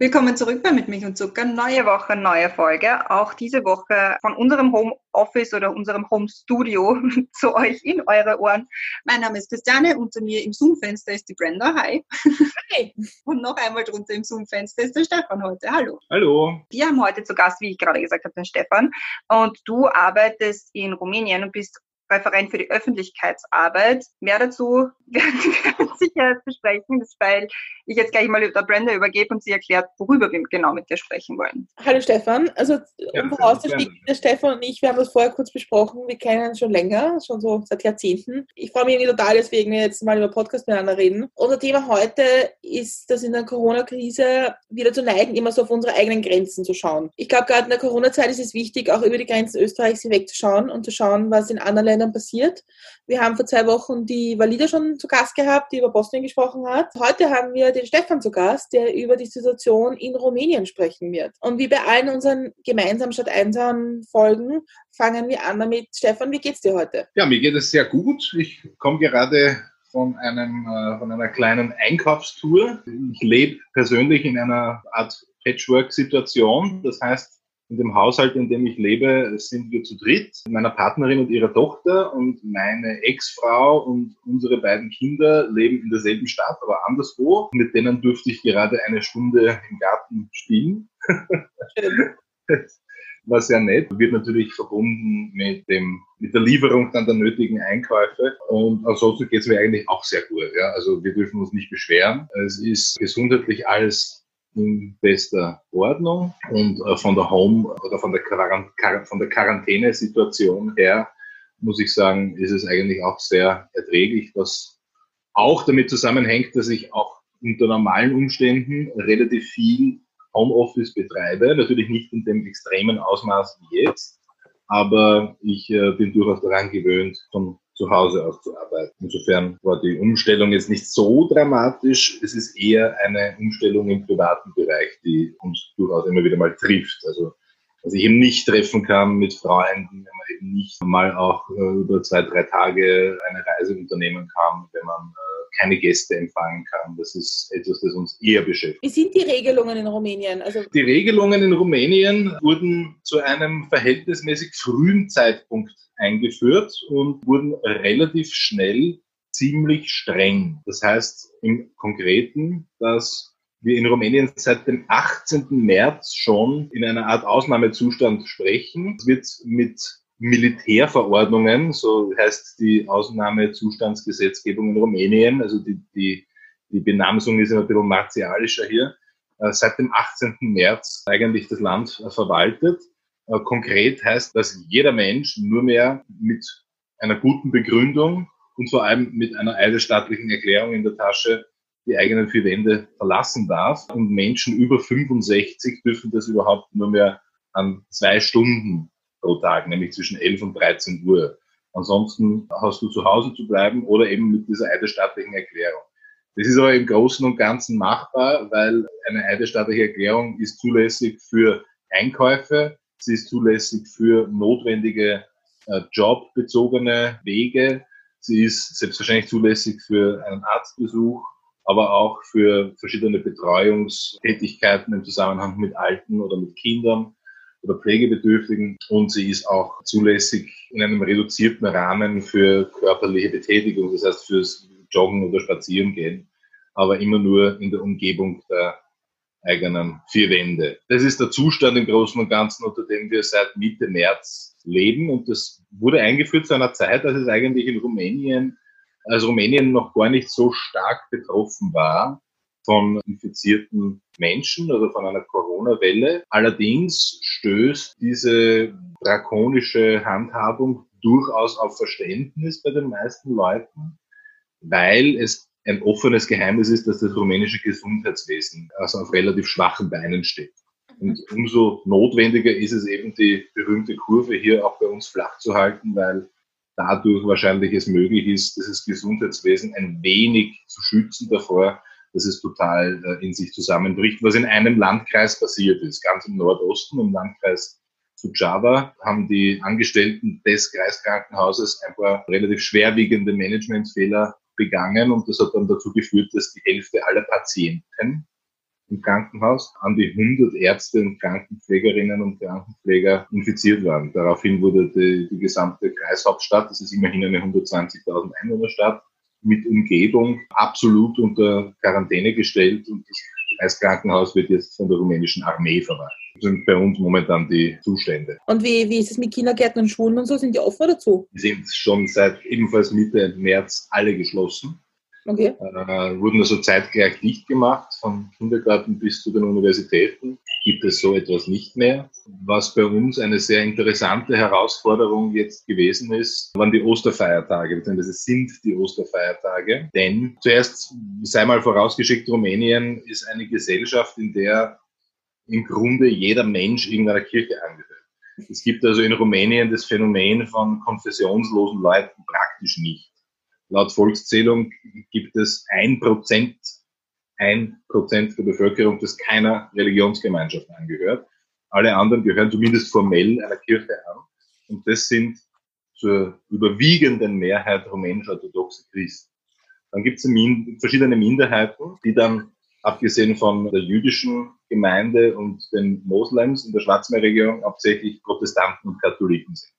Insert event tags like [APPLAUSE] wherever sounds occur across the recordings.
Willkommen zurück bei Mit Milch und Zucker. Neue Woche, neue Folge. Auch diese Woche von unserem Homeoffice oder unserem Home Studio [LAUGHS] zu euch in eure Ohren. Mein Name ist Christiane, unter mir im Zoom-Fenster ist die Brenda. Hi. Hi. [LAUGHS] Und noch einmal drunter im Zoom-Fenster ist der Stefan heute. Hallo. Hallo. Wir haben heute zu Gast, wie ich gerade gesagt habe, den Stefan. Und du arbeitest in Rumänien und bist Referent für die Öffentlichkeitsarbeit. Mehr dazu [LAUGHS] werden wir sicher besprechen, weil ich jetzt gleich mal der Brenda übergebe und sie erklärt, worüber wir genau mit dir sprechen wollen. Hallo Stefan, also um vorauszuschicken, der Stefan und ich, wir haben das vorher kurz besprochen, wir kennen uns schon länger, schon so seit Jahrzehnten. Ich freue mich irgendwie total, deswegen wir jetzt mal über Podcast miteinander reden. Unser Thema heute ist, dass in der Corona-Krise wieder zu neigen, immer so auf unsere eigenen Grenzen zu schauen. Ich glaube, gerade in der Corona-Zeit ist es wichtig, auch über die Grenzen Österreichs hinwegzuschauen und zu schauen, was in anderen Ländern passiert. Wir haben vor zwei Wochen die Valida schon zu Gast gehabt, die über Bosnien gesprochen hat. Heute haben wir den Stefan zu Gast, der über die Situation in Rumänien sprechen wird. Und wie bei allen unseren gemeinsamen statt einsamen Folgen fangen wir an damit. Stefan, wie geht's dir heute? Ja, mir geht es sehr gut. Ich komme gerade von, einem, äh, von einer kleinen Einkaufstour. Ich lebe persönlich in einer Art Patchwork-Situation. Das heißt, in dem Haushalt, in dem ich lebe, sind wir zu dritt, meiner Partnerin und ihrer Tochter und meine Ex-Frau und unsere beiden Kinder leben in derselben Stadt, aber anderswo. Mit denen durfte ich gerade eine Stunde im Garten spielen. War sehr nett. Wird natürlich verbunden mit dem, mit der Lieferung dann der nötigen Einkäufe. Und ansonsten geht es mir eigentlich auch sehr gut. Ja. Also wir dürfen uns nicht beschweren. Es ist gesundheitlich alles in bester Ordnung und äh, von der Home oder von der, Quarant von der Quarantänesituation her muss ich sagen, ist es eigentlich auch sehr erträglich, was auch damit zusammenhängt, dass ich auch unter normalen Umständen relativ viel Homeoffice betreibe. Natürlich nicht in dem extremen Ausmaß wie jetzt, aber ich äh, bin durchaus daran gewöhnt, von zu Hause aus zu arbeiten. Insofern war die Umstellung jetzt nicht so dramatisch. Es ist eher eine Umstellung im privaten Bereich, die uns durchaus immer wieder mal trifft. Also dass ich eben nicht treffen kann mit Freunden, wenn man eben nicht mal auch äh, über zwei, drei Tage eine Reise unternehmen kann, wenn man äh, keine Gäste empfangen kann. Das ist etwas, das uns eher beschäftigt. Wie sind die Regelungen in Rumänien? Also die Regelungen in Rumänien wurden zu einem verhältnismäßig frühen Zeitpunkt eingeführt und wurden relativ schnell ziemlich streng. Das heißt im Konkreten, dass wir in Rumänien seit dem 18. März schon in einer Art Ausnahmezustand sprechen. Es wird mit Militärverordnungen, so heißt die Ausnahmezustandsgesetzgebung in Rumänien, also die, die, die Benamsung ist ein bisschen martialischer hier, äh, seit dem 18. März eigentlich das Land verwaltet. Äh, konkret heißt, dass jeder Mensch nur mehr mit einer guten Begründung und vor allem mit einer eidesstattlichen Erklärung in der Tasche die eigenen vier Wände verlassen darf. Und Menschen über 65 dürfen das überhaupt nur mehr an zwei Stunden pro Tag, nämlich zwischen 11 und 13 Uhr. Ansonsten hast du zu Hause zu bleiben oder eben mit dieser eidesstattlichen Erklärung. Das ist aber im Großen und Ganzen machbar, weil eine eidesstattliche Erklärung ist zulässig für Einkäufe, sie ist zulässig für notwendige äh, jobbezogene Wege, sie ist selbstverständlich zulässig für einen Arztbesuch, aber auch für verschiedene Betreuungstätigkeiten im Zusammenhang mit Alten oder mit Kindern oder Pflegebedürftigen. Und sie ist auch zulässig in einem reduzierten Rahmen für körperliche Betätigung, das heißt fürs Joggen oder Spazierengehen, aber immer nur in der Umgebung der eigenen vier Wände. Das ist der Zustand im Großen und Ganzen, unter dem wir seit Mitte März leben. Und das wurde eingeführt zu einer Zeit, als es eigentlich in Rumänien, als Rumänien noch gar nicht so stark betroffen war von infizierten Menschen oder von einer Corona-Welle. Allerdings stößt diese drakonische Handhabung durchaus auf Verständnis bei den meisten Leuten, weil es ein offenes Geheimnis ist, dass das rumänische Gesundheitswesen also auf relativ schwachen Beinen steht. Und umso notwendiger ist es eben, die berühmte Kurve hier auch bei uns flach zu halten, weil dadurch wahrscheinlich es möglich ist, dieses Gesundheitswesen ein wenig zu schützen davor, dass es total äh, in sich zusammenbricht, was in einem Landkreis passiert ist, ganz im Nordosten, im Landkreis Suceava, haben die Angestellten des Kreiskrankenhauses ein paar relativ schwerwiegende Managementfehler begangen und das hat dann dazu geführt, dass die Hälfte aller Patienten im Krankenhaus an die 100 Ärzte und Krankenpflegerinnen und Krankenpfleger infiziert waren. Daraufhin wurde die, die gesamte Kreishauptstadt, das ist immerhin eine 120.000 Einwohnerstadt, mit Umgebung absolut unter Quarantäne gestellt und das Kreiskrankenhaus wird jetzt von der rumänischen Armee verwaltet. Das sind bei uns momentan die Zustände. Und wie, wie ist es mit Kindergärten und Schulen und so? Sind die offen oder zu? Die sind schon seit ebenfalls Mitte März alle geschlossen. Okay. Äh, wurden also zeitgleich dicht gemacht, von Kindergarten bis zu den Universitäten. Gibt es so etwas nicht mehr. Was bei uns eine sehr interessante Herausforderung jetzt gewesen ist, waren die Osterfeiertage, beziehungsweise sind die Osterfeiertage. Denn zuerst sei mal vorausgeschickt, Rumänien ist eine Gesellschaft, in der im Grunde jeder Mensch irgendeiner Kirche angehört. Es gibt also in Rumänien das Phänomen von konfessionslosen Leuten praktisch nicht. Laut Volkszählung gibt es ein Prozent, ein Prozent der Bevölkerung, das keiner Religionsgemeinschaft angehört. Alle anderen gehören zumindest formell einer Kirche an. Und das sind zur überwiegenden Mehrheit rumänisch-orthodoxe Christen. Dann gibt es verschiedene Minderheiten, die dann abgesehen von der jüdischen Gemeinde und den Moslems in der Schwarzmeerregion hauptsächlich Protestanten und Katholiken sind.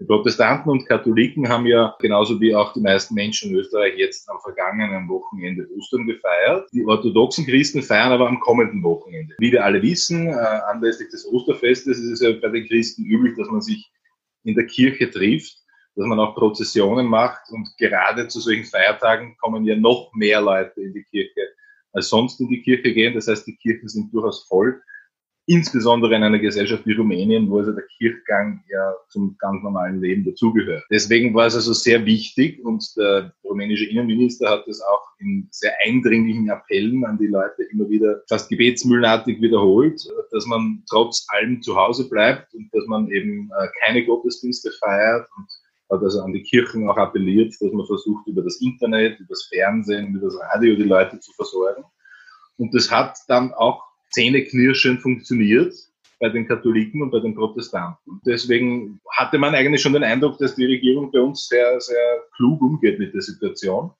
Die Protestanten und Katholiken haben ja genauso wie auch die meisten Menschen in Österreich jetzt am vergangenen Wochenende Ostern gefeiert. Die orthodoxen Christen feiern aber am kommenden Wochenende. Wie wir alle wissen, äh, anlässlich des Osterfestes ist es ja bei den Christen üblich, dass man sich in der Kirche trifft, dass man auch Prozessionen macht und gerade zu solchen Feiertagen kommen ja noch mehr Leute in die Kirche als sonst in die Kirche gehen. Das heißt, die Kirchen sind durchaus voll insbesondere in einer Gesellschaft wie Rumänien, wo also der Kirchgang ja zum ganz normalen Leben dazugehört. Deswegen war es also sehr wichtig und der rumänische Innenminister hat es auch in sehr eindringlichen Appellen an die Leute immer wieder fast gebetsmühlenartig wiederholt, dass man trotz allem zu Hause bleibt und dass man eben äh, keine Gottesdienste feiert und hat also an die Kirchen auch appelliert, dass man versucht, über das Internet, über das Fernsehen, über das Radio die Leute zu versorgen. Und das hat dann auch zähneknirschend funktioniert bei den Katholiken und bei den Protestanten. Deswegen hatte man eigentlich schon den Eindruck, dass die Regierung bei uns sehr, sehr klug umgeht mit der Situation.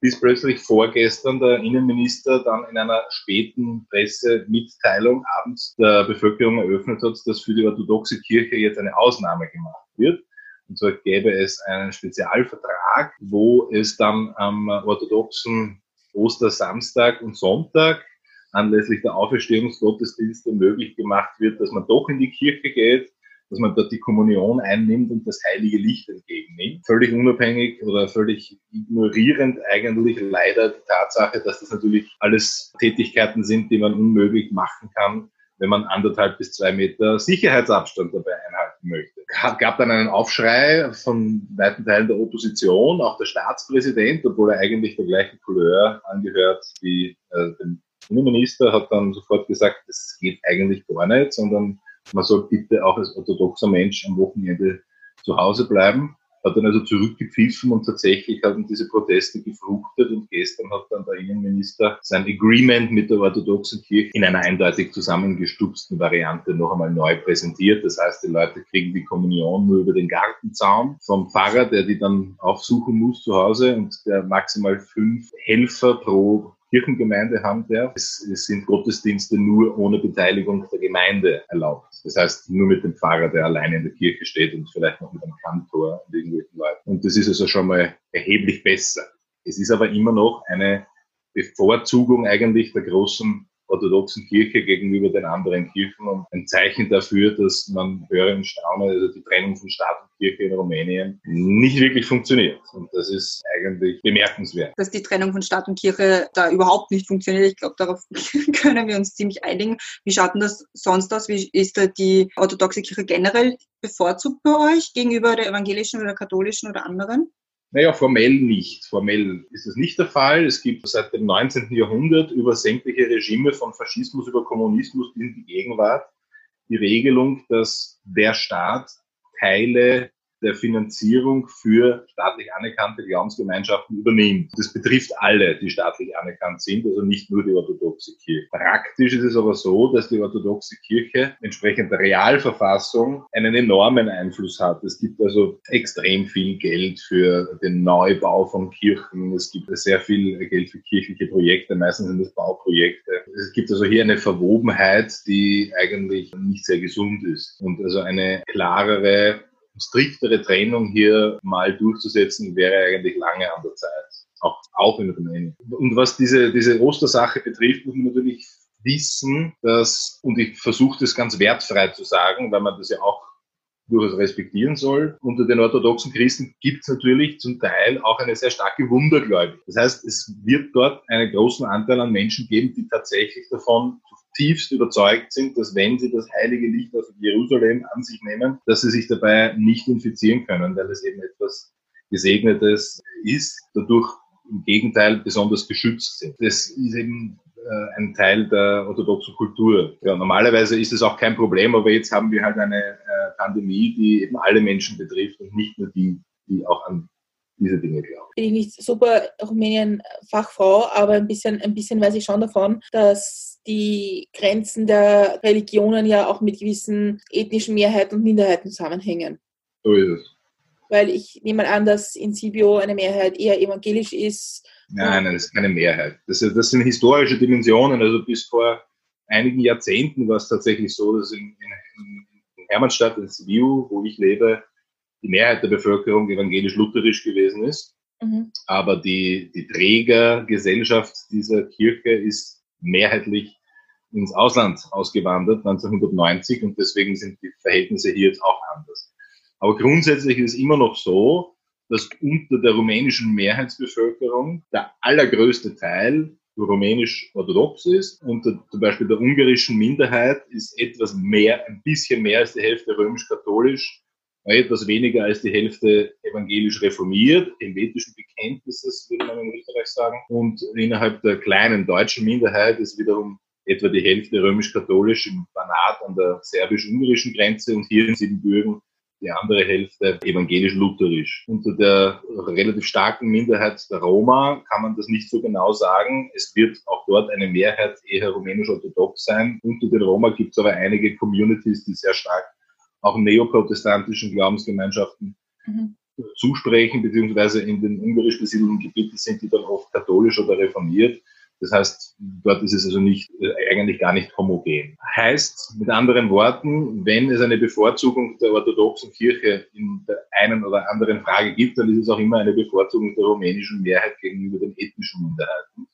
Bis plötzlich vorgestern der Innenminister dann in einer späten Pressemitteilung abends der Bevölkerung eröffnet hat, dass für die orthodoxe Kirche jetzt eine Ausnahme gemacht wird. Und zwar gäbe es einen Spezialvertrag, wo es dann am orthodoxen Ostersamstag und Sonntag anlässlich der Auferstehungsgottesdienste möglich gemacht wird, dass man doch in die Kirche geht, dass man dort die Kommunion einnimmt und das heilige Licht entgegennimmt. Völlig unabhängig oder völlig ignorierend eigentlich leider die Tatsache, dass das natürlich alles Tätigkeiten sind, die man unmöglich machen kann, wenn man anderthalb bis zwei Meter Sicherheitsabstand dabei einhalten möchte. Es gab dann einen Aufschrei von weiten Teilen der Opposition, auch der Staatspräsident, obwohl er eigentlich der gleichen Couleur angehört wie äh, dem Innenminister hat dann sofort gesagt, das geht eigentlich gar nicht, sondern man soll bitte auch als orthodoxer Mensch am Wochenende zu Hause bleiben. Hat dann also zurückgepfiffen und tatsächlich haben diese Proteste gefruchtet und gestern hat dann der Innenminister sein Agreement mit der orthodoxen Kirche in einer eindeutig zusammengestupsten Variante noch einmal neu präsentiert. Das heißt, die Leute kriegen die Kommunion nur über den Gartenzaun vom Pfarrer, der die dann aufsuchen muss zu Hause und der maximal fünf Helfer pro Kirchengemeinde haben darf. Es, es sind Gottesdienste nur ohne Beteiligung der Gemeinde erlaubt. Das heißt, nur mit dem Pfarrer, der alleine in der Kirche steht und vielleicht noch mit einem Kantor und irgendwelchen Leuten. Und das ist also schon mal erheblich besser. Es ist aber immer noch eine Bevorzugung eigentlich der großen orthodoxen Kirche gegenüber den anderen Kirchen und ein Zeichen dafür, dass man höre und staune, also die Trennung von Staat und Kirche in Rumänien nicht wirklich funktioniert. Und das ist eigentlich bemerkenswert. Dass die Trennung von Staat und Kirche da überhaupt nicht funktioniert, ich glaube, darauf [LAUGHS] können wir uns ziemlich einigen. Wie schaut denn das sonst aus? Wie ist da die orthodoxe Kirche generell bevorzugt bei euch gegenüber der evangelischen oder katholischen oder anderen? Naja, formell nicht. Formell ist das nicht der Fall. Es gibt seit dem 19. Jahrhundert über sämtliche Regime von Faschismus über Kommunismus in die Gegenwart die Regelung, dass der Staat Teile der Finanzierung für staatlich anerkannte Glaubensgemeinschaften übernimmt. Das betrifft alle, die staatlich anerkannt sind, also nicht nur die orthodoxe Kirche. Praktisch ist es aber so, dass die orthodoxe Kirche entsprechend der Realverfassung einen enormen Einfluss hat. Es gibt also extrem viel Geld für den Neubau von Kirchen. Es gibt sehr viel Geld für kirchliche Projekte. Meistens sind das Bauprojekte. Es gibt also hier eine Verwobenheit, die eigentlich nicht sehr gesund ist. Und also eine klarere striktere Trennung hier mal durchzusetzen, wäre eigentlich lange an der Zeit. Auch, auch in Rumänien. Und was diese, diese Ostersache betrifft, muss man natürlich wissen, dass, und ich versuche das ganz wertfrei zu sagen, weil man das ja auch durchaus respektieren soll. Unter den orthodoxen Christen gibt es natürlich zum Teil auch eine sehr starke Wundergläubigkeit. Das heißt, es wird dort einen großen Anteil an Menschen geben, die tatsächlich davon tiefst überzeugt sind, dass wenn sie das heilige Licht aus Jerusalem an sich nehmen, dass sie sich dabei nicht infizieren können, weil es eben etwas Gesegnetes ist, dadurch im Gegenteil besonders geschützt sind. Das ist eben äh, ein Teil der orthodoxen Kultur. Ja, normalerweise ist es auch kein Problem, aber jetzt haben wir halt eine äh, Pandemie, die eben alle Menschen betrifft und nicht nur die, die auch an diese Dinge glauben. Bin ich nicht super Rumänien-Fachfrau, aber ein bisschen, ein bisschen weiß ich schon davon, dass die Grenzen der Religionen ja auch mit gewissen ethnischen Mehrheiten und Minderheiten zusammenhängen. So ist es. Weil ich nehme an, dass in Sibio eine Mehrheit eher evangelisch ist. Nein, nein, das ist keine Mehrheit. Das, das sind historische Dimensionen. Also bis vor einigen Jahrzehnten war es tatsächlich so, dass in, in, in Hermannstadt, in Sibiu, wo ich lebe, die Mehrheit der Bevölkerung evangelisch-lutherisch gewesen ist. Mhm. Aber die, die Trägergesellschaft dieser Kirche ist mehrheitlich ins Ausland ausgewandert 1990 und deswegen sind die Verhältnisse hier jetzt auch anders. Aber grundsätzlich ist es immer noch so, dass unter der rumänischen Mehrheitsbevölkerung der allergrößte Teil rumänisch-orthodox ist. Unter zum Beispiel der ungarischen Minderheit ist etwas mehr, ein bisschen mehr als die Hälfte römisch-katholisch etwas weniger als die Hälfte evangelisch reformiert, helvetischen Bekenntnisses, würde man in Österreich sagen. Und innerhalb der kleinen deutschen Minderheit ist wiederum etwa die Hälfte römisch-katholisch im Banat an der serbisch-ungarischen Grenze und hier in Siebenbürgen die andere Hälfte evangelisch-lutherisch. Unter der relativ starken Minderheit der Roma kann man das nicht so genau sagen. Es wird auch dort eine Mehrheit eher rumänisch-orthodox sein. Unter den Roma gibt es aber einige Communities, die sehr stark auch neoprotestantischen Glaubensgemeinschaften mhm. zusprechen, beziehungsweise in den ungarisch besiedelten Gebieten sind die dann oft katholisch oder reformiert. Das heißt, dort ist es also nicht, äh, eigentlich gar nicht homogen. Heißt, mit anderen Worten, wenn es eine Bevorzugung der orthodoxen Kirche in der einen oder anderen Frage gibt, dann ist es auch immer eine Bevorzugung der rumänischen Mehrheit gegenüber den ethnischen Minderheiten.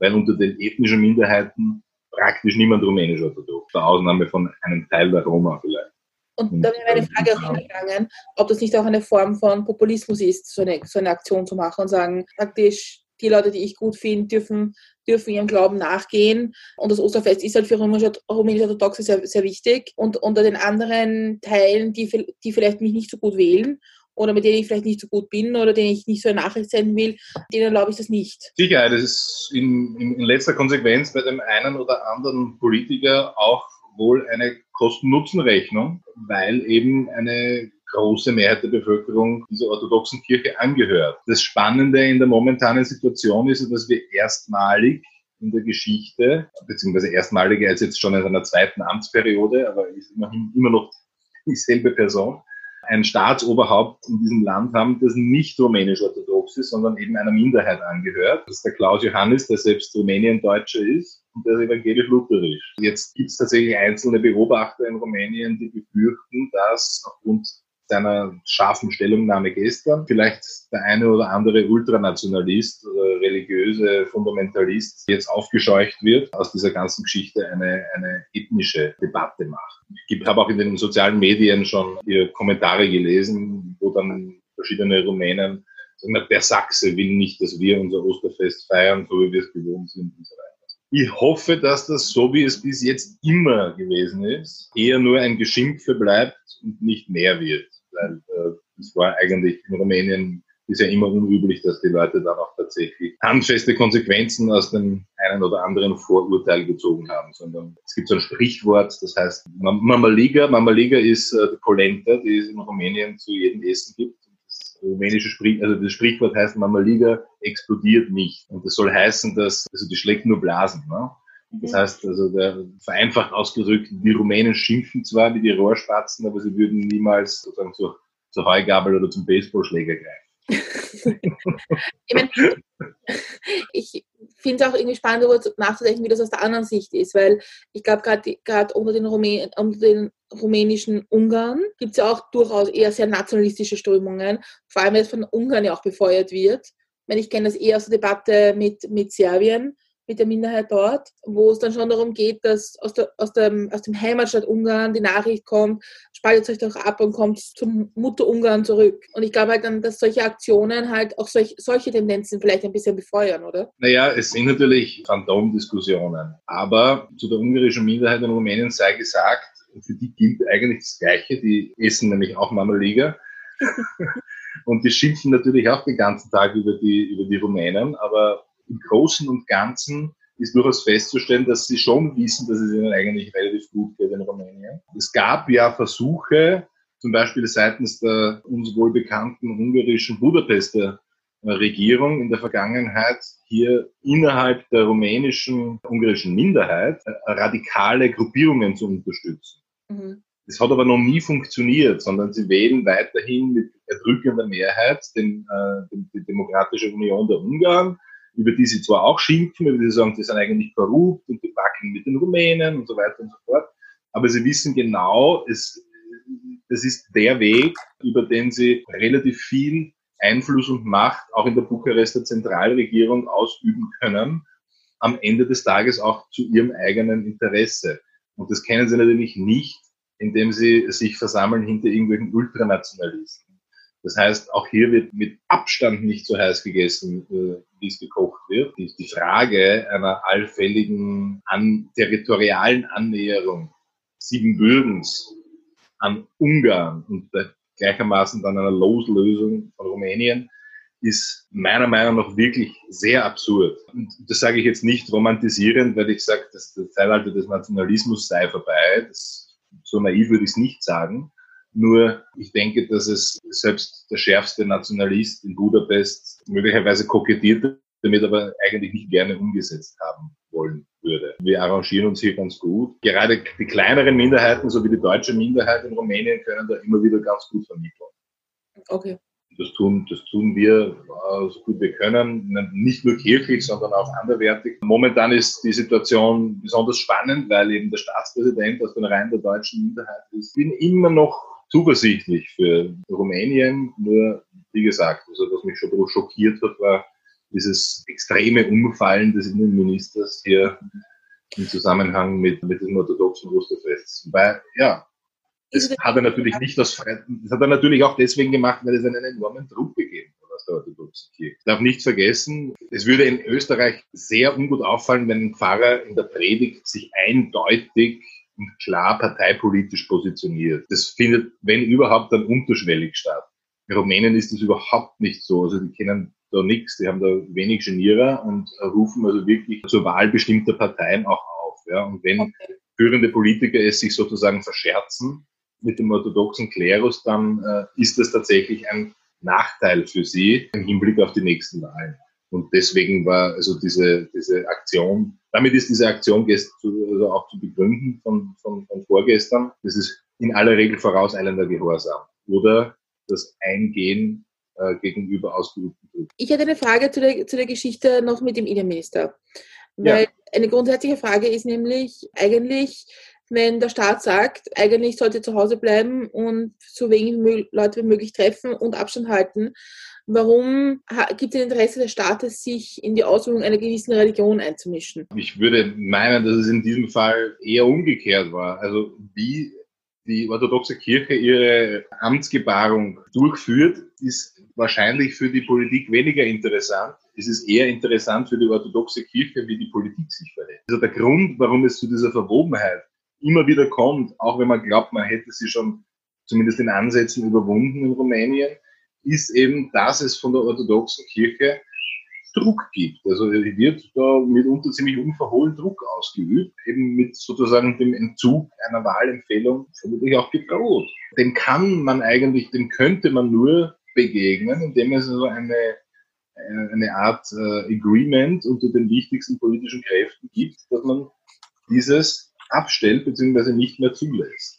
Weil unter den ethnischen Minderheiten praktisch niemand rumänisch-orthodox, der Ausnahme von einem Teil der Roma vielleicht. Und da wäre meine Frage auch hingegangen, ob das nicht auch eine Form von Populismus ist, so eine, so eine Aktion zu machen und sagen, praktisch, die Leute, die ich gut finde, dürfen, dürfen ihrem Glauben nachgehen. Und das Osterfest ist halt für rumänisch-orthodoxe sehr, sehr wichtig. Und unter den anderen Teilen, die, die vielleicht mich nicht so gut wählen, oder mit denen ich vielleicht nicht so gut bin oder denen ich nicht so eine Nachricht senden will, denen glaube ich das nicht. Sicher, das ist in, in, in letzter Konsequenz bei dem einen oder anderen Politiker auch wohl eine Kosten-Nutzen-Rechnung, weil eben eine große Mehrheit der Bevölkerung dieser orthodoxen Kirche angehört. Das Spannende in der momentanen Situation ist, dass wir erstmalig in der Geschichte, beziehungsweise erstmaliger als jetzt schon in seiner zweiten Amtsperiode, aber ist immerhin immer noch dieselbe Person, ein Staatsoberhaupt in diesem Land haben, das nicht rumänisch-orthodox ist, sondern eben einer Minderheit angehört. Das ist der Klaus Johannes, der selbst Rumänien-Deutscher ist und der ist evangelisch-lutherisch. Jetzt gibt es tatsächlich einzelne Beobachter in Rumänien, die befürchten, dass aufgrund seiner scharfen Stellungnahme gestern vielleicht der eine oder andere Ultranationalist oder religiöse Fundamentalist jetzt aufgescheucht wird, aus dieser ganzen Geschichte eine, eine ethnische Debatte macht. Ich habe auch in den sozialen Medien schon Kommentare gelesen, wo dann verschiedene Rumänen sagen, der Sachse will nicht, dass wir unser Osterfest feiern, so wie wir es gewohnt sind und so weiter. Ich hoffe, dass das so wie es bis jetzt immer gewesen ist, eher nur ein Geschimpfe bleibt und nicht mehr wird weil äh, das war eigentlich in Rumänien ist ja immer unüblich, dass die Leute dann auch tatsächlich handfeste Konsequenzen aus dem einen oder anderen Vorurteil gezogen haben, sondern es gibt so ein Sprichwort, das heißt Mamaliga. Mamaliga ist äh, die Polenta, die es in Rumänien zu jedem Essen gibt. Das rumänische Sprich, also das Sprichwort heißt Mamaliga explodiert nicht. Und das soll heißen, dass, also die schlägt nur Blasen. Ne? Das mhm. heißt, also der, vereinfacht ausgedrückt, die Rumänen schimpfen zwar wie die Rohrspatzen, aber sie würden niemals sozusagen zur, zur Heugabel oder zum Baseballschläger greifen. [LAUGHS] ich mein, ich finde es auch irgendwie spannend, darüber nachzudenken, wie das aus der anderen Sicht ist, weil ich glaube, gerade unter, den unter den rumänischen Ungarn gibt es ja auch durchaus eher sehr nationalistische Strömungen, vor allem, weil es von Ungarn ja auch befeuert wird. Ich, meine, ich kenne das eher aus der Debatte mit, mit Serbien, mit der Minderheit dort, wo es dann schon darum geht, dass aus, der, aus, dem, aus dem Heimatstadt Ungarn die Nachricht kommt, spaltet euch doch ab und kommt zum Mutter Ungarn zurück. Und ich glaube halt dann, dass solche Aktionen halt auch solch, solche Tendenzen vielleicht ein bisschen befeuern, oder? Naja, es sind natürlich Phantomdiskussionen. Aber zu der ungarischen Minderheit in Rumänien sei gesagt, für die gilt eigentlich das Gleiche. Die essen nämlich auch Marmeliga. [LAUGHS] und die schimpfen natürlich auch den ganzen Tag über die, über die Rumänen, aber im Großen und Ganzen ist durchaus festzustellen, dass sie schon wissen, dass es ihnen eigentlich relativ gut geht in Rumänien. Es gab ja Versuche, zum Beispiel seitens der uns wohl bekannten ungarischen Budapester Regierung in der Vergangenheit hier innerhalb der rumänischen ungarischen Minderheit radikale Gruppierungen zu unterstützen. Mhm. Das hat aber noch nie funktioniert, sondern sie wählen weiterhin mit erdrückender Mehrheit den, äh, die Demokratische Union der Ungarn über die sie zwar auch schimpfen, über die sie sagen, die sind eigentlich korrupt und die wackeln mit den Rumänen und so weiter und so fort, aber sie wissen genau, es, das ist der Weg, über den sie relativ viel Einfluss und Macht auch in der Bukarester Zentralregierung ausüben können, am Ende des Tages auch zu ihrem eigenen Interesse. Und das kennen sie natürlich nicht, indem sie sich versammeln hinter irgendwelchen Ultranationalisten. Das heißt, auch hier wird mit Abstand nicht so heiß gegessen, äh, wie es gekocht wird. Die, Frage einer allfälligen an, territorialen Annäherung Siebenbürgens an Ungarn und gleichermaßen dann einer Loslösung von Rumänien ist meiner Meinung nach wirklich sehr absurd. Und das sage ich jetzt nicht romantisierend, weil ich sage, dass das Zeitalter des Nationalismus sei vorbei. Das, so naiv würde ich es nicht sagen. Nur ich denke, dass es selbst der schärfste Nationalist in Budapest möglicherweise kokettiert damit aber eigentlich nicht gerne umgesetzt haben wollen würde. Wir arrangieren uns hier ganz gut. Gerade die kleineren Minderheiten, so wie die deutsche Minderheit in Rumänien, können da immer wieder ganz gut vermitteln. Okay. Das tun, das tun wir äh, so gut wir können, nicht nur kirchlich, sondern auch anderwertig. Momentan ist die Situation besonders spannend, weil eben der Staatspräsident aus den Reihen der deutschen Minderheit ist. Bin immer noch zuversichtlich für Rumänien. Nur, wie gesagt, also was mich schon schockiert hat, war dieses extreme Umfallen des Innenministers hier im Zusammenhang mit, mit dem orthodoxen Osterfest. Weil, ja, das hat er natürlich nicht aus das hat er natürlich auch deswegen gemacht, weil es einen enormen Druck gegeben hat aus der orthodoxen Kirche. Ich darf nicht vergessen, es würde in Österreich sehr ungut auffallen, wenn ein Pfarrer in der Predigt sich eindeutig und klar parteipolitisch positioniert. Das findet, wenn überhaupt, dann unterschwellig statt. In Rumänien ist das überhaupt nicht so. Also die kennen da nichts, die haben da wenig Genierer und rufen also wirklich zur Wahl bestimmter Parteien auch auf. Ja. Und wenn okay. führende Politiker es sich sozusagen verscherzen mit dem orthodoxen Klerus, dann äh, ist das tatsächlich ein Nachteil für sie im Hinblick auf die nächsten Wahlen. Und deswegen war also diese, diese Aktion, damit ist diese Aktion also auch zu begründen von, von, von vorgestern. Das ist in aller Regel vorauseilender Gehorsam oder das Eingehen äh, gegenüber ausgeübten Druck. Ich hätte eine Frage zu der, zu der Geschichte noch mit dem Innenminister. Weil ja. eine grundsätzliche Frage ist nämlich eigentlich, wenn der Staat sagt, eigentlich sollte zu Hause bleiben und so wenig Leute wie möglich treffen und Abstand halten, Warum gibt es Interesse des Staates, sich in die Ausübung einer gewissen Religion einzumischen? Ich würde meinen, dass es in diesem Fall eher umgekehrt war. Also wie die orthodoxe Kirche ihre Amtsgebarung durchführt, ist wahrscheinlich für die Politik weniger interessant. Es ist eher interessant für die orthodoxe Kirche, wie die Politik sich verhält. Also der Grund, warum es zu dieser Verwobenheit immer wieder kommt, auch wenn man glaubt, man hätte sie schon zumindest in Ansätzen überwunden in Rumänien, ist eben, dass es von der orthodoxen Kirche Druck gibt. Also wird da mitunter ziemlich unverhohlen Druck ausgeübt, eben mit sozusagen dem Entzug einer Wahlempfehlung vermutlich auch gedroht. Dem kann man eigentlich, dem könnte man nur begegnen, indem es so eine, eine Art äh, Agreement unter den wichtigsten politischen Kräften gibt, dass man dieses abstellt bzw. nicht mehr zulässt.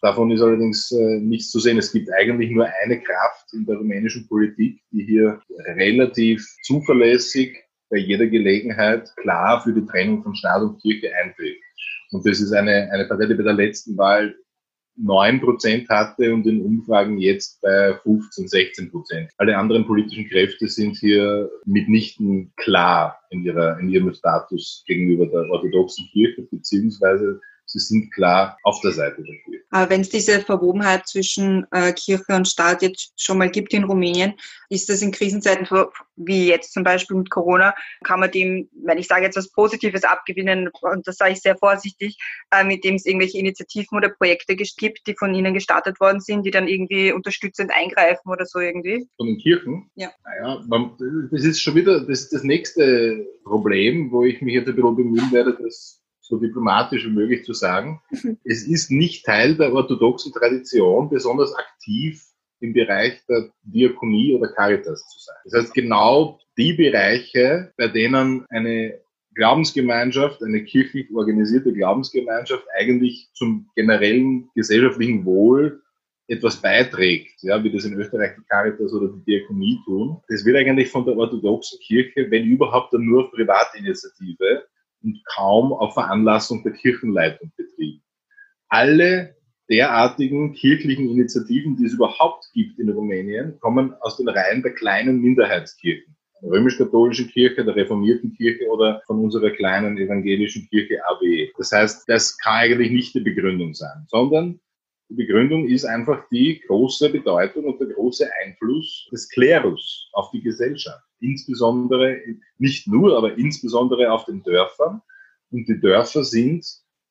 Davon ist allerdings äh, nichts zu sehen. Es gibt eigentlich nur eine Kraft in der rumänischen Politik, die hier relativ zuverlässig bei jeder Gelegenheit klar für die Trennung von Staat und Kirche eintritt. Und das ist eine, eine Partei, die bei der letzten Wahl 9 Prozent hatte und in Umfragen jetzt bei 15, 16 Prozent. Alle anderen politischen Kräfte sind hier mitnichten klar in, ihrer, in ihrem Status gegenüber der orthodoxen Kirche, beziehungsweise sie sind klar auf der Seite der Kirche. Wenn es diese Verwobenheit zwischen äh, Kirche und Staat jetzt schon mal gibt in Rumänien, ist das in Krisenzeiten wie jetzt zum Beispiel mit Corona, kann man dem, wenn ich sage jetzt was Positives abgewinnen, und das sage ich sehr vorsichtig, äh, mit dem es irgendwelche Initiativen oder Projekte gibt, die von Ihnen gestartet worden sind, die dann irgendwie unterstützend eingreifen oder so irgendwie? Von den Kirchen? Ja. Naja, das ist schon wieder das, das nächste Problem, wo ich mich jetzt ein bisschen bemühen werde, das so diplomatisch wie möglich zu sagen, [LAUGHS] es ist nicht Teil der orthodoxen Tradition, besonders aktiv im Bereich der Diakonie oder Caritas zu sein. Das heißt, genau die Bereiche, bei denen eine Glaubensgemeinschaft, eine kirchlich organisierte Glaubensgemeinschaft eigentlich zum generellen gesellschaftlichen Wohl etwas beiträgt, ja, wie das in Österreich die Caritas oder die Diakonie tun. Das wird eigentlich von der orthodoxen Kirche, wenn überhaupt, dann nur auf Privatinitiative und kaum auf Veranlassung der Kirchenleitung betrieben. Alle derartigen kirchlichen Initiativen, die es überhaupt gibt in Rumänien, kommen aus den Reihen der kleinen Minderheitskirchen. Der römisch-katholischen Kirche, der reformierten Kirche oder von unserer kleinen evangelischen Kirche AW. Das heißt, das kann eigentlich nicht die Begründung sein, sondern die Begründung ist einfach die große Bedeutung und der große Einfluss des Klerus auf die Gesellschaft insbesondere, nicht nur, aber insbesondere auf den Dörfern. Und die Dörfer sind,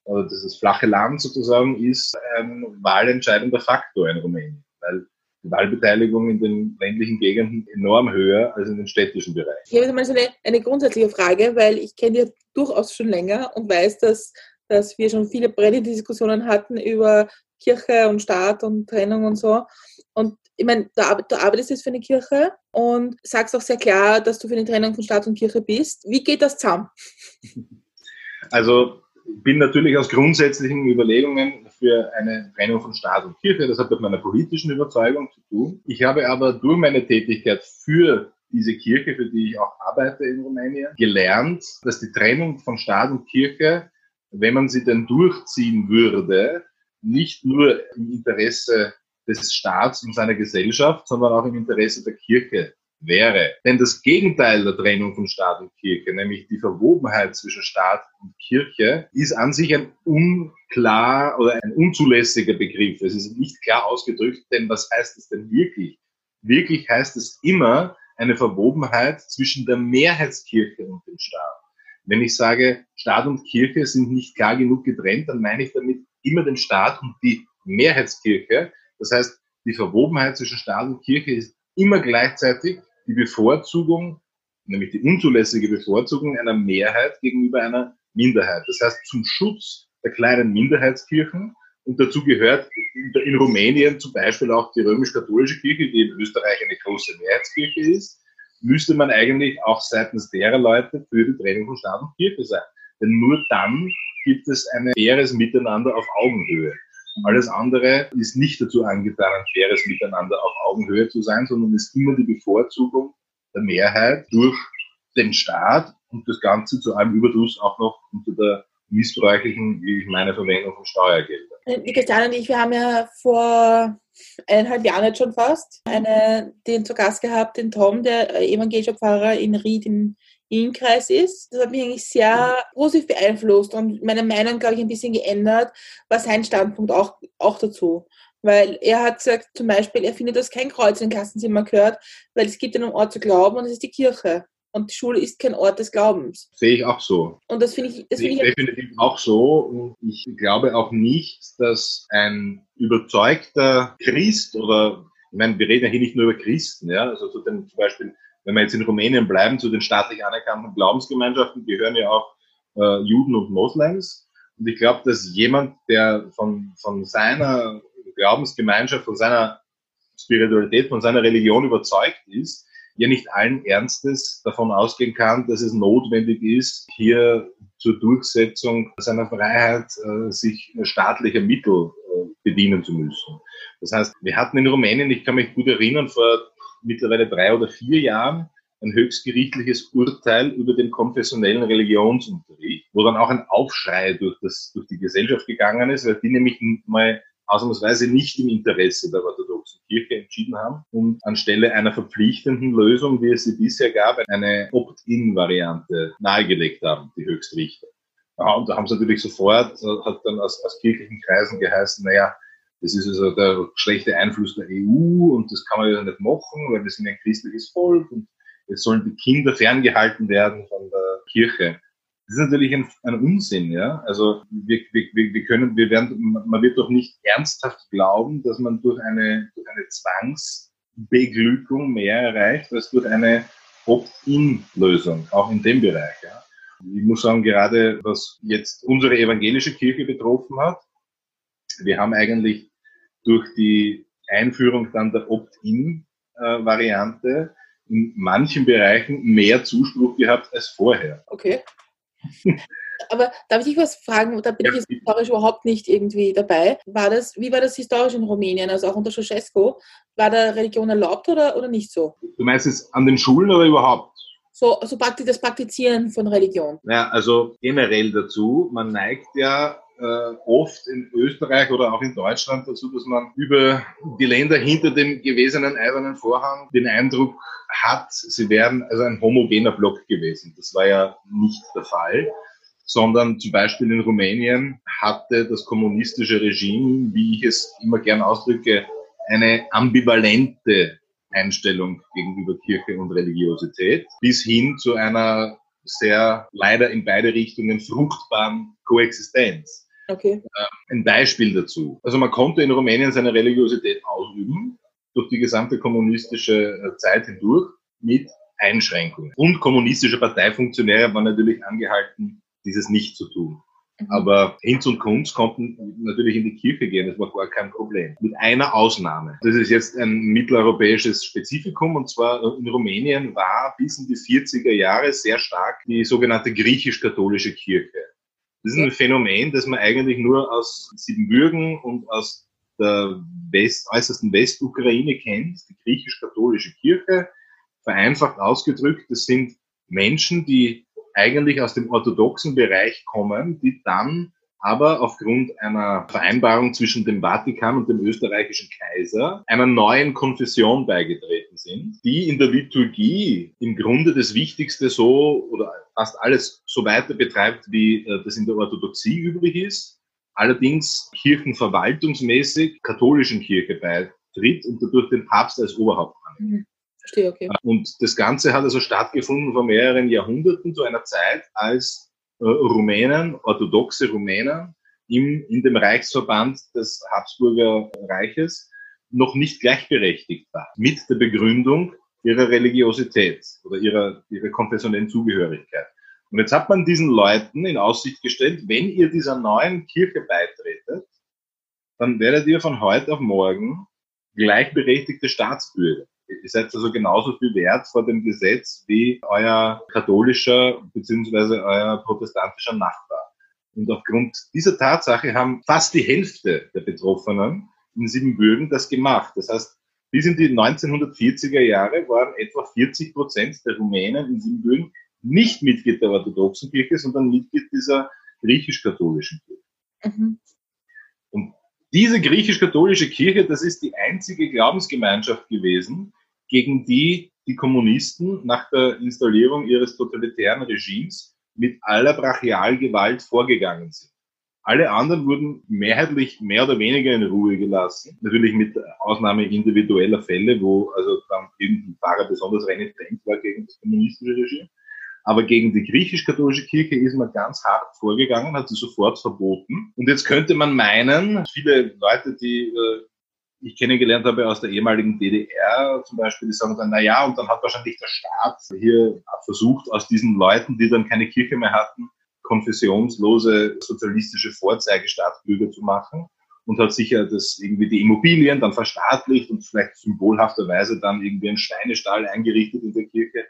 also das flache Land sozusagen, ist ein wahlentscheidender Faktor in Rumänien, weil die Wahlbeteiligung in den ländlichen Gegenden enorm höher als in den städtischen Bereichen. Ich habe mal so eine, eine grundsätzliche Frage, weil ich kenne dich durchaus schon länger und weiß, dass, dass wir schon viele brennende Diskussionen hatten über Kirche und Staat und Trennung und so. Und ich meine, du, arbeitest jetzt für eine Kirche und sagst auch sehr klar, dass du für eine Trennung von Staat und Kirche bist. Wie geht das zusammen? [LAUGHS] Also ich bin natürlich aus grundsätzlichen Überlegungen für eine Trennung von Staat und Kirche. Das hat mit meiner politischen Überzeugung zu tun. Ich habe aber durch meine Tätigkeit für diese Kirche, für die ich auch arbeite in Rumänien, gelernt, dass die Trennung von Staat und Kirche, wenn man sie denn durchziehen würde, nicht nur im Interesse des Staats und seiner Gesellschaft, sondern auch im Interesse der Kirche wäre. Denn das Gegenteil der Trennung von Staat und Kirche, nämlich die Verwobenheit zwischen Staat und Kirche, ist an sich ein unklar oder ein unzulässiger Begriff. Es ist nicht klar ausgedrückt, denn was heißt es denn wirklich? Wirklich heißt es immer eine Verwobenheit zwischen der Mehrheitskirche und dem Staat. Wenn ich sage, Staat und Kirche sind nicht klar genug getrennt, dann meine ich damit immer den Staat und die Mehrheitskirche, das heißt, die Verwobenheit zwischen Staat und Kirche ist immer gleichzeitig die Bevorzugung, nämlich die unzulässige Bevorzugung einer Mehrheit gegenüber einer Minderheit. Das heißt, zum Schutz der kleinen Minderheitskirchen und dazu gehört in Rumänien zum Beispiel auch die römisch-katholische Kirche, die in Österreich eine große Mehrheitskirche ist, müsste man eigentlich auch seitens derer Leute für die Trennung von Staat und Kirche sein. Denn nur dann gibt es ein faires Miteinander auf Augenhöhe. Alles andere ist nicht dazu angetan, ein faires Miteinander auf Augenhöhe zu sein, sondern ist immer die Bevorzugung der Mehrheit durch den Staat und das Ganze zu allem Überdruss auch noch unter der missbräuchlichen, wie ich meine, Verwendung von Steuergeldern. Äh, die Christiane und ich, wir haben ja vor eineinhalb Jahren jetzt schon fast eine, den zu Gast gehabt, den Tom, der evangelischer Pfarrer in Ried in Innkreis ist. Das hat mich eigentlich sehr positiv beeinflusst und meine Meinung, glaube ich, ein bisschen geändert, war sein Standpunkt auch, auch dazu. Weil er hat gesagt, zum Beispiel, er findet, dass kein Kreuz in Klassenzimmer gehört, weil es gibt einen Ort zu glauben und es ist die Kirche. Und die Schule ist kein Ort des Glaubens. Sehe ich auch so. Und das finde ich, das Sehe ich definitiv auch so. Und ich glaube auch nicht, dass ein überzeugter Christ oder ich meine, wir reden ja hier nicht nur über Christen, ja, also den, zum Beispiel, wenn wir jetzt in Rumänien bleiben, zu den staatlich anerkannten Glaubensgemeinschaften gehören ja auch äh, Juden und Moslems. Und ich glaube, dass jemand, der von, von seiner Glaubensgemeinschaft, von seiner Spiritualität, von seiner Religion überzeugt ist, ja nicht allen Ernstes davon ausgehen kann, dass es notwendig ist, hier zur Durchsetzung seiner Freiheit äh, sich staatlicher Mittel äh, bedienen zu müssen. Das heißt, wir hatten in Rumänien, ich kann mich gut erinnern, vor mittlerweile drei oder vier Jahren ein höchstgerichtliches Urteil über den konfessionellen Religionsunterricht, wo dann auch ein Aufschrei durch, das, durch die Gesellschaft gegangen ist, weil die nämlich mal ausnahmsweise nicht im Interesse der orthodoxen Kirche entschieden haben und anstelle einer verpflichtenden Lösung, wie es sie bisher gab, eine Opt-in-Variante nahegelegt haben, die Höchstrichter. Ja, und da haben sie natürlich sofort, hat dann aus, aus kirchlichen Kreisen geheißen, naja, das ist also der schlechte Einfluss der EU und das kann man ja nicht machen, weil wir sind ein christliches Volk und es sollen die Kinder ferngehalten werden von der Kirche. Das ist natürlich ein, ein Unsinn, ja. Also wir, wir, wir können, wir werden, man wird doch nicht ernsthaft glauben, dass man durch eine, durch eine Zwangsbeglückung mehr erreicht als durch eine Opt-in-Lösung, auch in dem Bereich. Ja. Ich muss sagen, gerade was jetzt unsere evangelische Kirche betroffen hat, wir haben eigentlich durch die Einführung dann der Opt-in-Variante in manchen Bereichen mehr Zuspruch gehabt als vorher. Okay. [LAUGHS] Aber darf ich was fragen? Da bin ja. ich jetzt historisch überhaupt nicht irgendwie dabei. War das, wie war das historisch in Rumänien, also auch unter Ceausescu? War da Religion erlaubt oder, oder nicht so? Du meinst es an den Schulen oder überhaupt? So, also das Praktizieren von Religion. Ja, also generell dazu. Man neigt ja äh, oft in Österreich oder auch in Deutschland dazu, dass man über die Länder hinter dem gewesenen eisernen Vorhang den Eindruck hat, sie wären also ein homogener Block gewesen. Das war ja nicht der Fall, sondern zum Beispiel in Rumänien hatte das kommunistische Regime, wie ich es immer gern ausdrücke, eine ambivalente Einstellung gegenüber Kirche und Religiosität bis hin zu einer sehr leider in beide Richtungen fruchtbaren Koexistenz. Okay. Ähm, ein Beispiel dazu. Also man konnte in Rumänien seine Religiosität ausüben, durch die gesamte kommunistische äh, Zeit hindurch mit Einschränkungen. Und kommunistische Parteifunktionäre waren natürlich angehalten, dieses nicht zu tun. Mhm. Aber Hinz und Kunz konnten natürlich in die Kirche gehen, das war gar kein Problem. Mit einer Ausnahme. Das ist jetzt ein mitteleuropäisches Spezifikum und zwar in Rumänien war bis in die 40er Jahre sehr stark die sogenannte griechisch-katholische Kirche. Das ist ein Phänomen, das man eigentlich nur aus Siebenbürgen und aus der West, äußersten Westukraine kennt, die griechisch-katholische Kirche. Vereinfacht ausgedrückt, das sind Menschen, die eigentlich aus dem orthodoxen Bereich kommen, die dann aber aufgrund einer Vereinbarung zwischen dem Vatikan und dem österreichischen Kaiser einer neuen Konfession beigetreten sind, die in der Liturgie im Grunde das Wichtigste so oder fast alles so weiter betreibt, wie äh, das in der Orthodoxie üblich ist, allerdings kirchenverwaltungsmäßig katholischen Kirche beitritt und dadurch den Papst als Oberhaupt annimmt. Mhm. Verstehe, okay. Und das Ganze hat also stattgefunden vor mehreren Jahrhunderten zu einer Zeit, als Rumänen, orthodoxe Rumänen, im, in dem Reichsverband des Habsburger Reiches noch nicht gleichberechtigt war. Mit der Begründung ihrer Religiosität oder ihrer, ihrer konfessionellen Zugehörigkeit. Und jetzt hat man diesen Leuten in Aussicht gestellt, wenn ihr dieser neuen Kirche beitretet, dann werdet ihr von heute auf morgen gleichberechtigte Staatsbürger. Ihr seid also genauso viel wert vor dem Gesetz wie euer katholischer bzw. euer protestantischer Nachbar. Und aufgrund dieser Tatsache haben fast die Hälfte der Betroffenen in Siebenbürgen das gemacht. Das heißt, bis in die 1940er Jahre waren etwa 40 Prozent der Rumänen in Siebenbürgen nicht Mitglied der orthodoxen Kirche, sondern Mitglied dieser griechisch-katholischen Kirche. Mhm. Und diese griechisch-katholische Kirche, das ist die einzige Glaubensgemeinschaft gewesen, gegen die die Kommunisten nach der Installierung ihres totalitären Regimes mit aller Brachialgewalt vorgegangen sind. Alle anderen wurden mehrheitlich mehr oder weniger in Ruhe gelassen. Natürlich mit Ausnahme individueller Fälle, wo also dann irgendein Pfarrer besonders renitent war gegen das kommunistische Regime. Aber gegen die griechisch-katholische Kirche ist man ganz hart vorgegangen, hat sie sofort verboten. Und jetzt könnte man meinen, viele Leute, die äh, ich kennengelernt habe aus der ehemaligen DDR zum Beispiel, die sagen dann, na ja, und dann hat wahrscheinlich der Staat hier versucht, aus diesen Leuten, die dann keine Kirche mehr hatten, konfessionslose sozialistische Vorzeigestaatsbürger zu machen und hat sicher das irgendwie die Immobilien dann verstaatlicht und vielleicht symbolhafterweise dann irgendwie einen Schweinestall eingerichtet in der Kirche.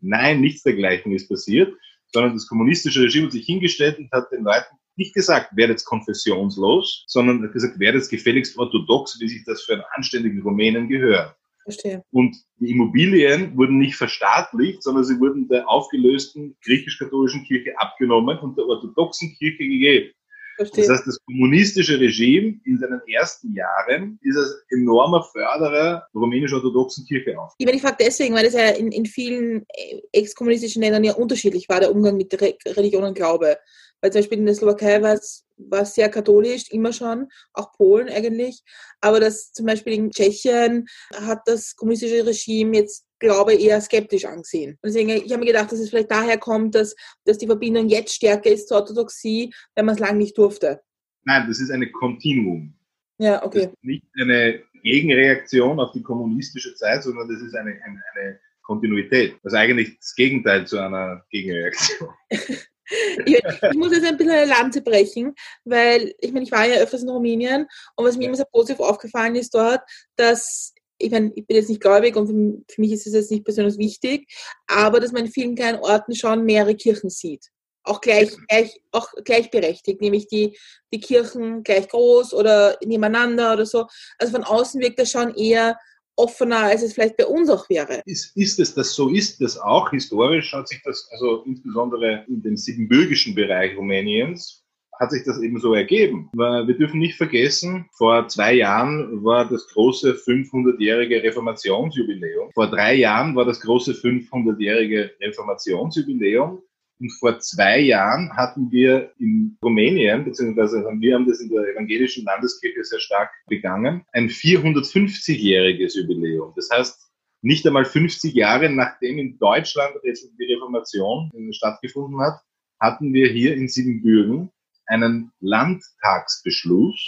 Nein, nichts dergleichen ist passiert, sondern das kommunistische Regime hat sich hingestellt und hat den Leuten nicht gesagt, werdet konfessionslos, sondern hat gesagt, werdet gefälligst orthodox, wie sich das für einen anständigen Rumänen gehört. Verstehe. Und die Immobilien wurden nicht verstaatlicht, sondern sie wurden der aufgelösten griechisch-katholischen Kirche abgenommen und der orthodoxen Kirche gegeben. Verstehe. Das heißt, das kommunistische Regime in seinen ersten Jahren ist als enormer Förderer der rumänisch-orthodoxen Kirche auf. Ich meine, ich frage deswegen, weil es ja in, in vielen ex-kommunistischen Ländern ja unterschiedlich war, der Umgang mit Religion und Glaube. Weil zum Beispiel in der Slowakei war es war sehr katholisch, immer schon, auch Polen eigentlich. Aber das zum Beispiel in Tschechien hat das kommunistische Regime jetzt, glaube ich, eher skeptisch angesehen. Und deswegen, ich habe mir gedacht, dass es vielleicht daher kommt, dass, dass die Verbindung jetzt stärker ist zur Orthodoxie, wenn man es lange nicht durfte. Nein, das ist eine Kontinuum. Ja, okay. Das ist nicht eine Gegenreaktion auf die kommunistische Zeit, sondern das ist eine, eine, eine Kontinuität. Das ist eigentlich das Gegenteil zu einer Gegenreaktion. [LAUGHS] ich, ich, muss jetzt ein bisschen eine Lanze brechen, weil ich meine, ich war ja öfters in Rumänien und was mir immer sehr positiv aufgefallen ist dort, dass ich meine, ich bin jetzt nicht gläubig und für, für mich ist es jetzt nicht besonders wichtig, aber dass man in vielen kleinen Orten schon mehrere Kirchen sieht. Auch gleich, gleich, auch gleichberechtigt, nämlich die, die Kirchen gleich groß oder nebeneinander oder so. Also von außen wirkt das schon eher offener, als es vielleicht bei uns auch wäre. Ist, ist es das, so ist das auch. Historisch hat sich das, also insbesondere in dem siebenbürgischen Bereich Rumäniens, hat sich das eben so ergeben. Wir dürfen nicht vergessen, vor zwei Jahren war das große 500-jährige Reformationsjubiläum. Vor drei Jahren war das große 500-jährige Reformationsjubiläum. Und vor zwei Jahren hatten wir in Rumänien, beziehungsweise wir haben das in der evangelischen Landeskirche sehr stark begangen, ein 450-jähriges Jubiläum. Das heißt, nicht einmal 50 Jahre nachdem in Deutschland die Reformation stattgefunden hat, hatten wir hier in Siebenbürgen einen Landtagsbeschluss.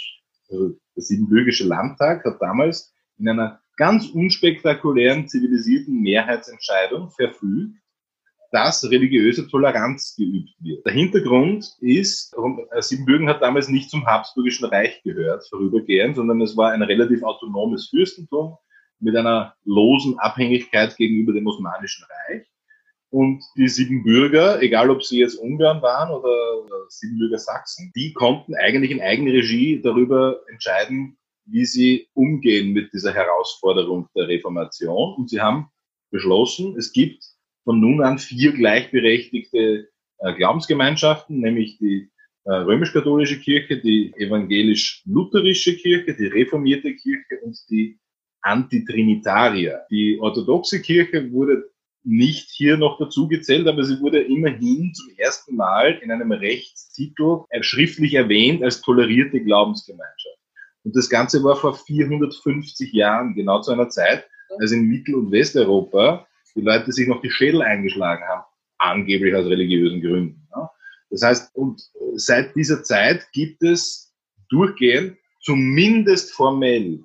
Also der Siebenbürgische Landtag hat damals in einer ganz unspektakulären, zivilisierten Mehrheitsentscheidung verfügt, dass religiöse Toleranz geübt wird. Der Hintergrund ist, äh, Siebenbürgen hat damals nicht zum Habsburgischen Reich gehört, vorübergehend, sondern es war ein relativ autonomes Fürstentum mit einer losen Abhängigkeit gegenüber dem Osmanischen Reich. Und die Siebenbürger, egal ob sie jetzt Ungarn waren oder Siebenbürger Sachsen, die konnten eigentlich in Eigenregie darüber entscheiden, wie sie umgehen mit dieser Herausforderung der Reformation. Und sie haben beschlossen, es gibt von nun an vier gleichberechtigte äh, Glaubensgemeinschaften, nämlich die äh, römisch-katholische Kirche, die evangelisch-lutherische Kirche, die reformierte Kirche und die Antitrinitarier. Die orthodoxe Kirche wurde nicht hier noch dazu gezählt, aber sie wurde immerhin zum ersten Mal in einem Rechtstitel schriftlich erwähnt als tolerierte Glaubensgemeinschaft. Und das Ganze war vor 450 Jahren, genau zu einer Zeit, als in Mittel- und Westeuropa die Leute sich noch die Schädel eingeschlagen haben, angeblich aus religiösen Gründen. Ja. Das heißt, und seit dieser Zeit gibt es durchgehend, zumindest formell,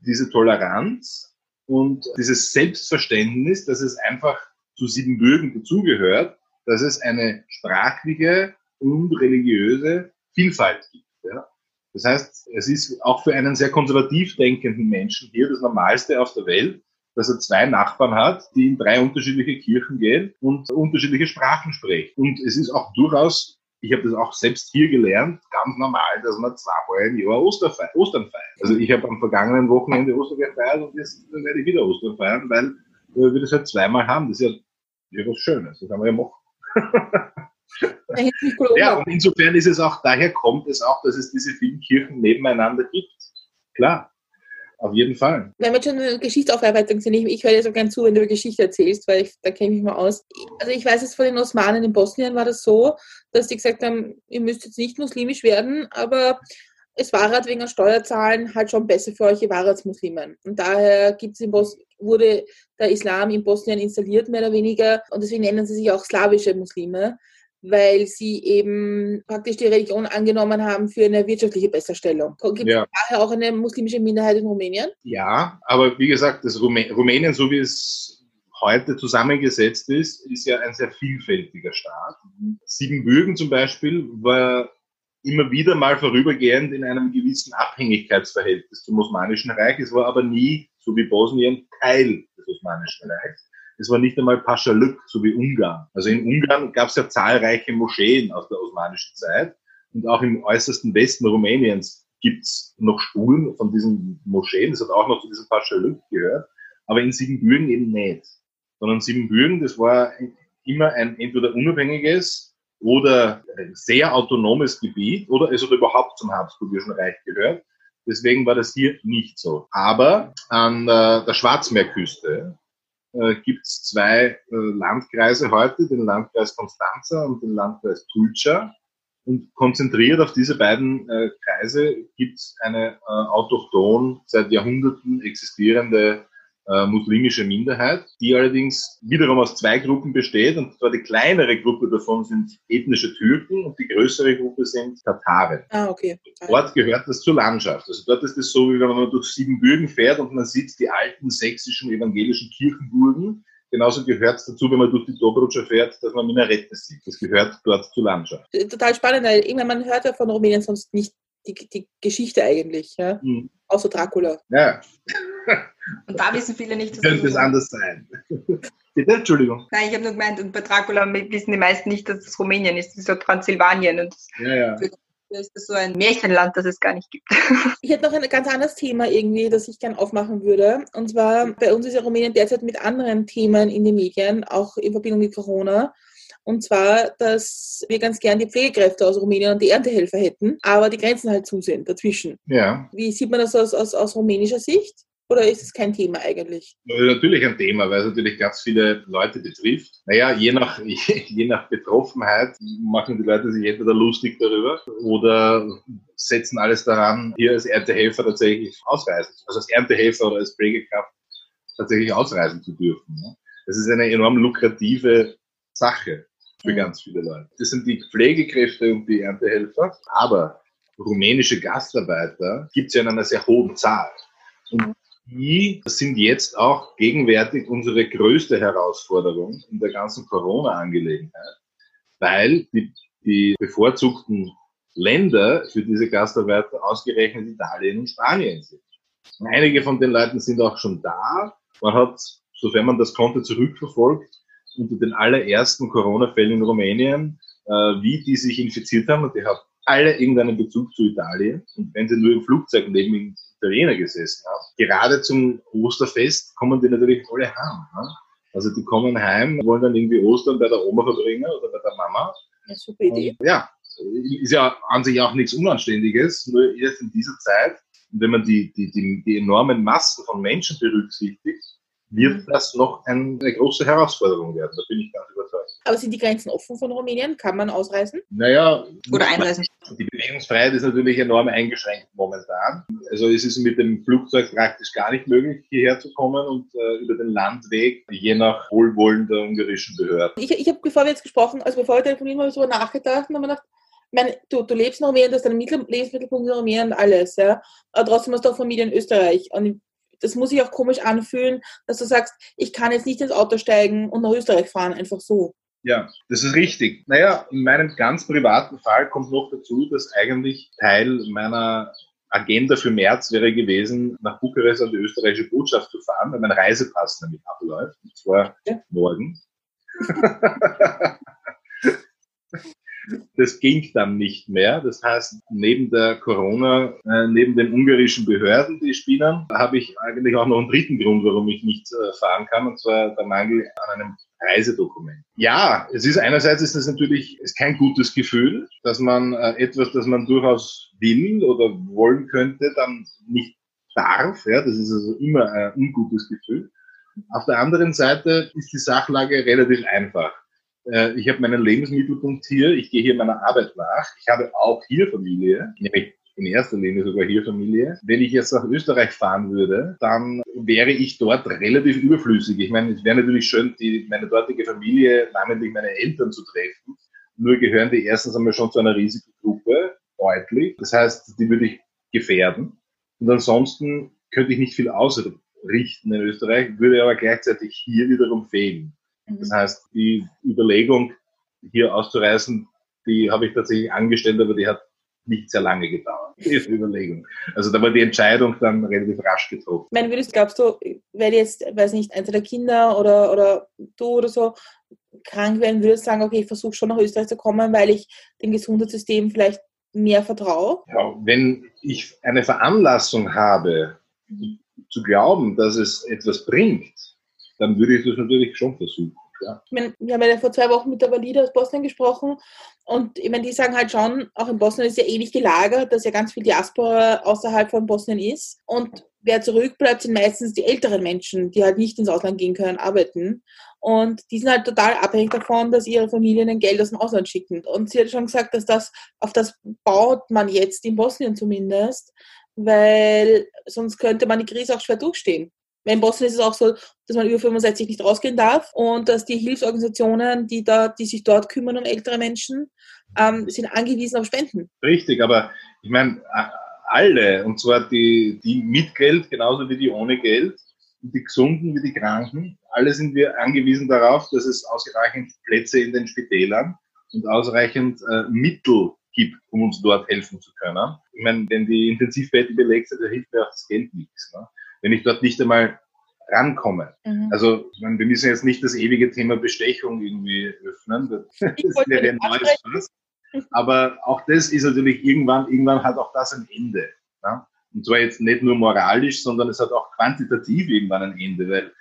diese Toleranz und dieses Selbstverständnis, dass es einfach zu Siebenbürgen dazugehört, dass es eine sprachliche und religiöse Vielfalt gibt. Ja. Das heißt, es ist auch für einen sehr konservativ denkenden Menschen hier das Normalste auf der Welt, dass er zwei Nachbarn hat, die in drei unterschiedliche Kirchen gehen und unterschiedliche Sprachen sprechen. Und es ist auch durchaus, ich habe das auch selbst hier gelernt, ganz normal, dass man zweimal im Jahr Osterfeier, Ostern feiert. Also ich habe am vergangenen Wochenende Ostern gefeiert und jetzt werde ich wieder Ostern feiern, weil wir das halt zweimal haben. Das ist ja, ja was Schönes, das haben wir ja machen. ja, und insofern ist es auch, daher kommt es auch, dass es diese vielen Kirchen nebeneinander gibt. Klar, auf jeden Fall. Wenn wir schon eine Geschichtsaufarbeitung sind, ich, ich höre dir so gern zu, wenn du über Geschichte erzählst, weil ich, da kenne ich mich mal aus. Also ich weiß es von den Osmanen in Bosnien war das so, dass die gesagt haben, ihr müsst jetzt nicht muslimisch werden, aber es war halt wegen der Steuerzahlen halt schon besser für euch, ihr wart als Muslimen. Und daher gibt's in Bos wurde der Islam in Bosnien installiert, mehr oder weniger. Und deswegen nennen sie sich auch slawische Muslime. Weil sie eben praktisch die Religion angenommen haben für eine wirtschaftliche Besserstellung. Gibt es Ja. daher auch eine muslimische Minderheit in Rumänien? Ja, aber wie gesagt, das Rumä Rumänien, so wie es heute zusammengesetzt ist, ist ja ein sehr vielfältiger Staat. Siebenbürgen zum Beispiel war immer wieder mal vorübergehend in einem gewissen Abhängigkeitsverhältnis zum Osmanischen Reich. Es war aber nie, so wie Bosnien, Teil des Osmanischen Reichs. Es war nicht einmal Paschaluk, so wie Ungarn. Also in Ungarn gab es ja zahlreiche Moscheen aus der osmanischen Zeit. Und auch im äußersten Westen Rumäniens gibt's noch Spuren von diesen Moscheen. Das hat auch noch zu diesem Paschaluk gehört. Aber in Siebenbürgen eben nicht. Sondern Siebenbürgen, das war immer ein entweder unabhängiges oder sehr autonomes Gebiet oder es hat überhaupt zum Habsburgischen Reich gehört. Deswegen war das hier nicht so. Aber an äh, der Schwarzmeerküste äh, gibt es zwei äh, Landkreise heute, den Landkreis Constanza und den Landkreis Tulca. Und konzentriert auf diese beiden äh, Kreise gibt es eine äh, autochthon, seit Jahrhunderten existierende äh, muslimische Minderheit, die allerdings wiederum aus zwei Gruppen besteht. Und zwar die kleinere Gruppe davon sind ethnische Türken und die größere Gruppe sind Tataren. Ah, okay. Dort gehört das zur Landschaft. Also dort ist es so, wie wenn man durch Siebenbürgen fährt und man sieht die alten sächsischen evangelischen Kirchenburgen. Genauso gehört es dazu, wenn man durch die Dobrudscha fährt, dass man Minarette sieht. Das gehört dort zur Landschaft. Total spannend, weil irgendwann man hört ja von Rumänien sonst nicht die, die Geschichte eigentlich, ja? Hm. außer Dracula. Ja, [LAUGHS] Und da wissen viele nicht, dass könnte es anders sein. [LAUGHS] Bitte, Entschuldigung. Nein, ich habe nur gemeint, und bei Dracula wissen die meisten nicht, dass es Rumänien ist. Das ist so Transsilvanien. Und Ja, ja. da ist das so ein Märchenland, das es gar nicht gibt. [LAUGHS] Ich hätte noch ein ganz anderes Thema irgendwie, das ich gern aufmachen würde. Und zwar, bei uns ist ja Rumänien derzeit mit anderen Themen in den Medien, auch in Verbindung mit Corona. Und zwar, dass wir ganz gern die Pflegekräfte aus Rumänien und die Erntehelfer hätten, aber die Grenzen halt zu sind dazwischen. Ja, Wie sieht man das aus, aus, aus rumänischer Sicht? Oder ist es kein Thema eigentlich? Natürlich ein Thema, weil es natürlich ganz viele Leute betrifft. Naja, je nach, [LAUGHS] je nach Betroffenheit machen die Leute sich entweder lustig darüber oder setzen alles daran, hier als Erntehelfer tatsächlich ausreisen, also als Erntehelfer oder als Pflegekraft tatsächlich ausreisen zu dürfen. ne? Das ist eine enorm lukrative Sache für ganz viele Leute. Das sind die Pflegekräfte und die Erntehelfer, aber rumänische Gastarbeiter gibt es ja in einer sehr hohen Zahl. Und die sind jetzt auch gegenwärtig unsere größte Herausforderung in der ganzen Corona-Angelegenheit, weil die, die bevorzugten Länder für diese Gastarbeiter ausgerechnet Italien und Spanien sind. Einige von den Leuten sind auch schon da. Man hat, sofern man das konnte, zurückverfolgt unter den allerersten Corona-Fällen in Rumänien, äh, wie die sich infiziert haben und die haben alle irgendeinen Bezug zu Italien. Und wenn sie nur im Flugzeug neben Italiener gesessen haben, gerade zum Osterfest kommen die natürlich alle heim. Ne? Also die kommen heim, wollen dann irgendwie Ostern bei der Oma verbringen oder bei der Mama. Ja, super Idee. Und, ja, ist ja an sich auch nichts Unanständiges, nur jetzt in dieser Zeit, wenn man die, die, die, die enormen Massen von Menschen berücksichtigt, wird das noch ein, eine große Herausforderung werden. Da bin ich ganz überzeugt. Aber sind die Grenzen offen von Rumänien? Kann man ausreisen? Naja, Oder einreisen. die Bewegungsfreiheit ist natürlich enorm eingeschränkt momentan. Also es ist mit dem Flugzeug praktisch gar nicht möglich, hierher zu kommen und äh, über den Landweg, je nach Wohlwollen der ungarischen Behörden. Ich, ich habe, bevor wir jetzt gesprochen, also bevor wir telefonieren, habe ich darüber nachgedacht und habe mir gedacht, meine, du, du lebst in Rumänien, du hast deinen Mittel- Lebensmittelpunkt in Rumänien und alles, ja. Aber trotzdem hast du auch Familie in Österreich. Und das muss sich auch komisch anfühlen, dass du sagst, ich kann jetzt nicht ins Auto steigen und nach Österreich fahren, einfach so. Ja, das ist richtig. Naja, in meinem ganz privaten Fall kommt noch dazu, dass eigentlich Teil meiner Agenda für März wäre gewesen, nach Bukarest an die österreichische Botschaft zu fahren, weil mein Reisepass nämlich abläuft, und zwar Ja. morgen. [LAUGHS] [LAUGHS] Das ging dann nicht mehr. Das heißt, neben der Corona, äh, neben den ungarischen Behörden, die spielen, habe ich eigentlich auch noch einen dritten Grund, warum ich nicht äh, fahren kann, und zwar der Mangel an einem Reisedokument. Ja, es ist einerseits ist das natürlich ist kein gutes Gefühl, dass man äh, etwas, das man durchaus will oder wollen könnte, dann nicht darf. Ja, das ist also immer ein ungutes Gefühl. Auf der anderen Seite ist die Sachlage relativ einfach. Äh, Ich habe meinen Lebensmittelpunkt hier, ich gehe hier meiner Arbeit nach. Ich habe auch hier Familie, nämlich in erster Linie sogar hier Familie. Wenn ich jetzt nach Österreich fahren würde, dann wäre ich dort relativ überflüssig. Ich meine, es wäre natürlich schön, die, meine dortige Familie, namentlich meine Eltern zu treffen Nur gehören die erstens einmal schon zu einer Risikogruppe, deutlich. Das heißt, die würde ich gefährden. Und ansonsten könnte ich nicht viel ausrichten in Österreich, würde aber gleichzeitig hier wiederum fehlen. Das mhm. heißt, die Überlegung, hier auszureisen, die habe ich tatsächlich angestellt, aber die hat nicht sehr lange gedauert, diese Überlegung. Also da war die Entscheidung dann relativ rasch getroffen. Ich meine, würdest, glaubst du, wenn jetzt, weiß nicht, eins der Kinder oder, oder du oder so krank werden, würdest du sagen, okay, ich versuche schon nach Österreich zu kommen, weil ich dem Gesundheitssystem vielleicht mehr vertraue? Ja, wenn ich eine Veranlassung habe, zu glauben, dass es etwas bringt, dann würde ich das natürlich schon versuchen. Ja. Ich meine, wir haben ja vor zwei Wochen mit der Valida aus Bosnien gesprochen und ich meine, die sagen halt schon, auch in Bosnien ist ja ewig gelagert, dass ja ganz viel Diaspora außerhalb von Bosnien ist und wer zurückbleibt, sind meistens die älteren Menschen, die halt nicht ins Ausland gehen können, arbeiten. Und die sind halt total abhängig davon, dass ihre Familien Geld aus dem Ausland schicken. Und sie hat schon gesagt, dass das, auf das baut man jetzt in Bosnien zumindest, weil sonst könnte man die Krise auch schwer durchstehen. In Bosnien ist es auch so, dass man über 65 nicht rausgehen darf und dass die Hilfsorganisationen, die, da, die sich dort kümmern um ältere Menschen, ähm, sind angewiesen auf Spenden. Richtig, aber ich meine, alle, und zwar die, die mit Geld genauso wie die ohne Geld, die Gesunden wie die Kranken, alle sind wir angewiesen darauf, dass es ausreichend Plätze in den Spitälern und ausreichend äh, Mittel gibt, um uns dort helfen zu können. Ich meine, wenn die Intensivbetten belegt sind, da hilft mir auch das Geld nichts. Ne? Wenn ich dort nicht einmal rankomme. Mhm. Also ich meine, wir müssen jetzt nicht das ewige Thema Bestechung irgendwie öffnen. Das, das wäre ein neues Fass. Aber auch das ist natürlich irgendwann, irgendwann hat auch das ein Ende. Ja? Und zwar jetzt nicht nur moralisch, sondern es hat auch quantitativ irgendwann ein Ende, weil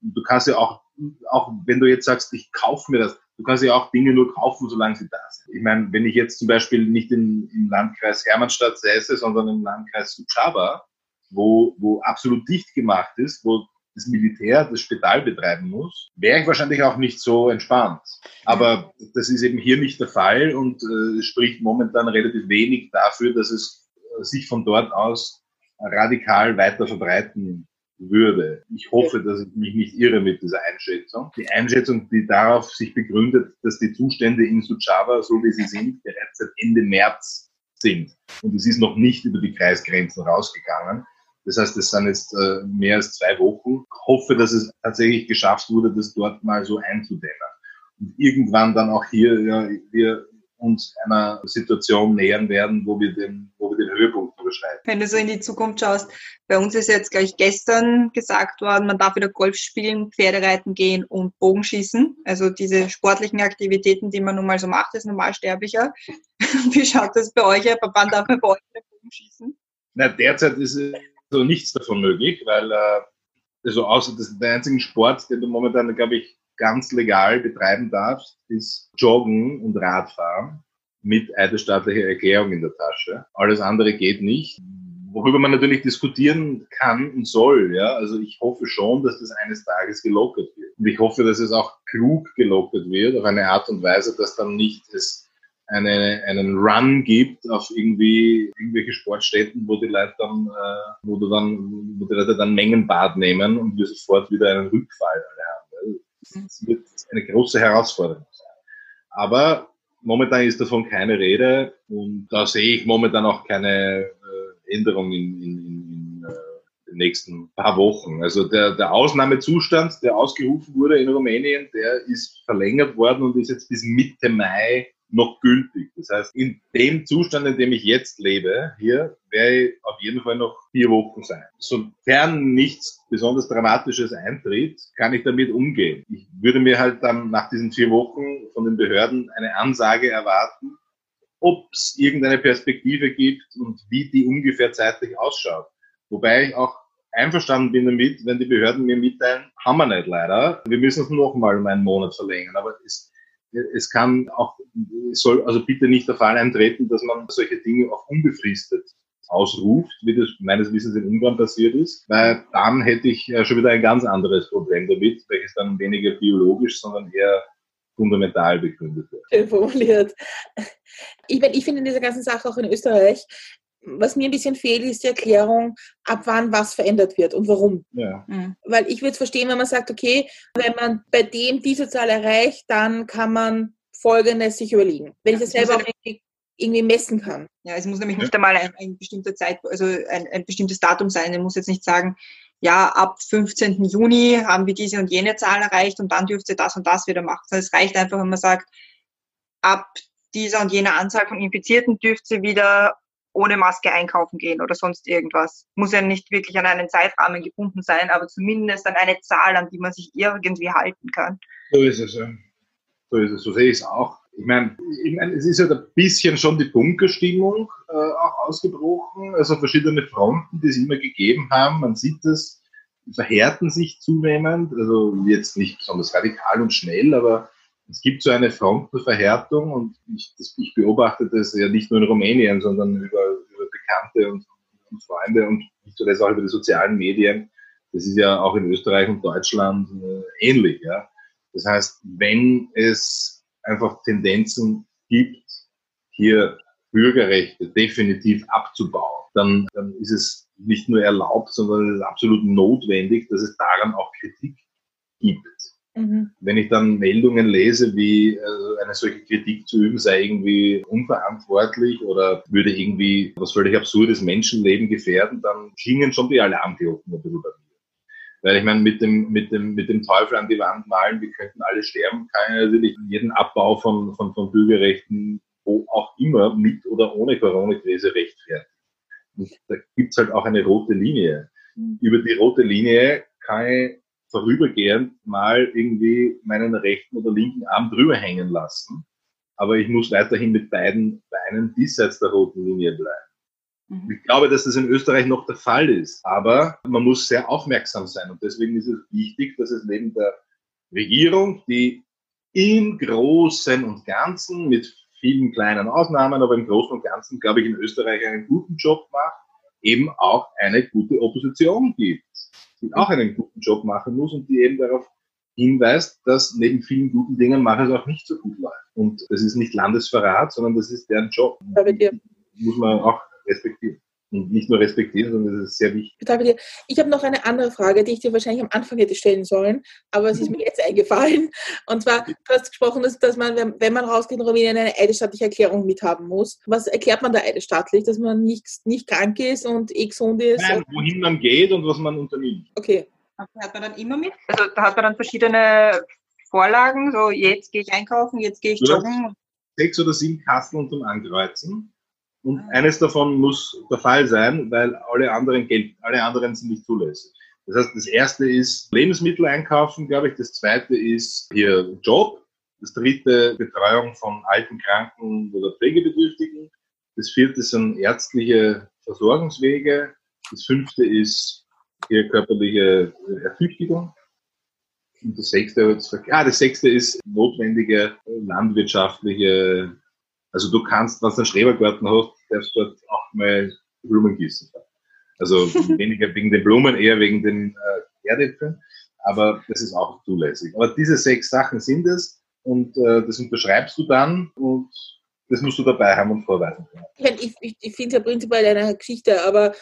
du kannst ja auch, auch wenn du jetzt sagst, ich kaufe mir das, du kannst ja auch Dinge nur kaufen, solange sie da sind. Ich meine, wenn ich jetzt zum Beispiel nicht in, im Landkreis Hermannstadt säße, sondern im Landkreis Suceava, wo, wo absolut dicht gemacht ist, wo das Militär das Spital betreiben muss, wäre ich wahrscheinlich auch nicht so entspannt. Aber das ist eben hier nicht der Fall und äh, spricht momentan relativ wenig dafür, dass es äh, sich von dort aus radikal weiter verbreiten würde. Ich hoffe, dass ich mich nicht irre mit dieser Einschätzung. Die Einschätzung, die darauf sich begründet, dass die Zustände in Suceava, so wie sie sind, bereits seit Ende März sind. Und es ist noch nicht über die Kreisgrenzen rausgegangen. Das heißt, es sind jetzt äh, mehr als zwei Wochen. Ich hoffe, dass es tatsächlich geschafft wurde, das dort mal so einzudämmen. Und irgendwann dann auch hier ja, wir uns einer Situation nähern werden, wo wir den, wo wir den Höhepunkt überschreiten. Wenn du so in die Zukunft schaust, bei uns ist jetzt, glaube ich, gestern gesagt worden, man darf wieder Golf spielen, Pferdereiten gehen und Bogenschießen. Also diese sportlichen Aktivitäten, die man nun mal so macht, als Normalsterblicher. [LAUGHS] Wie schaut das bei euch? Ab wann darf man bei euch wieder Bogenschießen? Na, derzeit ist also nichts davon möglich, weil äh, also außer das der einzige Sport, den du momentan, glaube ich, ganz legal betreiben darfst, ist Joggen und Radfahren mit eidesstaatlicher Erklärung in der Tasche. Alles andere geht nicht. Worüber man natürlich diskutieren kann und soll, ja. Also ich hoffe schon, dass das eines Tages gelockert wird. Und ich hoffe, dass es auch klug gelockert wird, auf eine Art und Weise, dass dann nicht es eine, einen Run gibt auf irgendwie irgendwelche Sportstätten, wo die Leute dann, äh, wo du dann, wo die Leute dann Mengenbad nehmen und wir sofort wieder einen Rückfall haben. Das wird eine große Herausforderung sein. Aber momentan ist davon keine Rede und da sehe ich momentan auch keine äh, Änderung in, in, in äh, den nächsten paar Wochen. Also der, der Ausnahmezustand, der ausgerufen wurde in Rumänien, der ist verlängert worden und ist jetzt bis Mitte Mai noch gültig. Das heißt, in dem Zustand, in dem ich jetzt lebe, hier, werde ich auf jeden Fall noch vier Wochen sein. Sofern nichts besonders Dramatisches eintritt, kann ich damit umgehen. Ich würde mir halt dann nach diesen vier Wochen von den Behörden eine Ansage erwarten, ob es irgendeine Perspektive gibt und wie die ungefähr zeitlich ausschaut. Wobei ich auch einverstanden bin damit, wenn die Behörden mir mitteilen, haben wir nicht leider. Wir müssen es noch mal um einen Monat verlängern. Aber es es kann auch, es soll also bitte nicht der Fall eintreten, dass man solche Dinge auch unbefristet ausruft, wie das meines Wissens in Ungarn passiert ist, weil dann hätte ich schon wieder ein ganz anderes Problem damit, welches dann weniger biologisch, sondern eher fundamental begründet wird. Formuliert. Ich, ich finde in dieser ganzen Sache auch in Österreich, was mir ein bisschen fehlt, ist die Erklärung, ab wann was verändert wird und warum. Ja. Mhm. Weil ich würde es verstehen, wenn man sagt, okay, wenn man bei dem diese Zahl erreicht, dann kann man Folgendes sich überlegen. Wenn ich das selber auch irgendwie, irgendwie messen kann. Ja, es muss nämlich nicht einmal ein, ein bestimmter Zeit, also ein, ein bestimmtes Datum sein. Ich muss jetzt nicht sagen, ja, ab 15. Juni haben wir diese und jene Zahl erreicht und dann dürft ihr das und das wieder machen. Es reicht einfach, wenn man sagt, ab dieser und jener Anzahl von Infizierten dürft ihr wieder ohne Maske einkaufen gehen oder sonst irgendwas. Muss ja nicht wirklich an einen Zeitrahmen gebunden sein, aber zumindest an eine Zahl, an die man sich irgendwie halten kann. So ist es. So ist es, so sehe ich es auch. Ich meine, ich mein, es ist ja ein bisschen schon die Bunkerstimmung äh, auch ausgebrochen, also verschiedene Fronten, die es immer gegeben haben. Man sieht es, verhärten sich zunehmend, also jetzt nicht besonders radikal und schnell, aber es gibt so eine Frontenverhärtung und ich, das, ich beobachte das ja nicht nur in Rumänien, sondern über, über Bekannte und, und, Freunde und nicht zuletzt auch über die sozialen Medien. Das ist ja auch in Österreich und Deutschland äh, ähnlich. Ja? Das heißt, wenn es einfach Tendenzen gibt, hier Bürgerrechte definitiv abzubauen, dann, dann ist es nicht nur erlaubt, sondern es ist absolut notwendig, dass es daran auch Kritik gibt. Mhm. Wenn ich dann Meldungen lese, wie äh, eine solche Kritik zu üben sei irgendwie unverantwortlich oder würde irgendwie was völlig absurdes Menschenleben gefährden, dann klingen schon die Alarmglocken ein bisschen bei mir. Weil ich meine, mit dem, mit dem, mit dem Teufel an die Wand malen, wir könnten alle sterben, kann ich natürlich jeden Abbau von, von, von Bürgerrechten, wo auch immer, mit oder ohne Corona-Krise rechtfertigen. Und da gibt's halt auch eine rote Linie. Mhm. Über die rote Linie kann ich vorübergehend mal irgendwie meinen rechten oder linken Arm drüber hängen lassen. Aber ich muss weiterhin mit beiden Beinen diesseits der roten Linie bleiben. Mhm. Ich glaube, dass das in Österreich noch der Fall ist. Aber man muss sehr aufmerksam sein. Und deswegen ist es wichtig, dass es neben der Regierung, die im Großen und Ganzen mit vielen kleinen Ausnahmen, aber im Großen und Ganzen, glaube ich, in Österreich einen guten Job macht, eben auch eine gute Opposition gibt die auch einen guten Job machen muss und die eben darauf hinweist, dass neben vielen guten Dingen manches auch nicht so gut läuft. Und das ist nicht Landesverrat, sondern das ist deren Job. Muss man auch respektieren und nicht nur respektieren, sondern das ist sehr wichtig. Ich habe noch eine andere Frage, die ich dir wahrscheinlich am Anfang hätte stellen sollen, aber es ist mir jetzt eingefallen. Und zwar, du hast gesprochen, dass, dass man, wenn man rausgeht in Rumänien, eine eidesstattliche Erklärung mithaben muss. Was erklärt man da eidesstattlich? Dass man nicht, nicht krank ist und eh gesund ist? Nein, wohin man geht und was man unternimmt. Okay. Das hat man dann immer mit? Also da hat man dann verschiedene Vorlagen, so jetzt gehe ich einkaufen, jetzt gehe ich joggen. Sechs oder sieben Kasten unterm Ankreuzen und eines davon muss der Fall sein, weil alle anderen gelten, alle anderen sind nicht zulässig. Das heißt, das erste ist Lebensmittel einkaufen, glaube ich. Das zweite ist hier Job. Das dritte Betreuung von alten, kranken oder Pflegebedürftigen. Das vierte sind ärztliche Versorgungswege. Das fünfte ist hier körperliche Ertüchtigung. Und das sechste, ah, das sechste ist notwendige landwirtschaftliche also du kannst, wenn du einen Schrebergarten hast, darfst du dort auch mal Blumen gießen. Also [LAUGHS] weniger wegen den Blumen, eher wegen den äh, Erdäpfeln. Aber das ist auch zulässig. Aber diese sechs Sachen sind es und äh, das unterschreibst du dann und das musst du dabei haben und vorweisen können. Ich, ich, ich finde es ja prinzipiell eine Geschichte, aber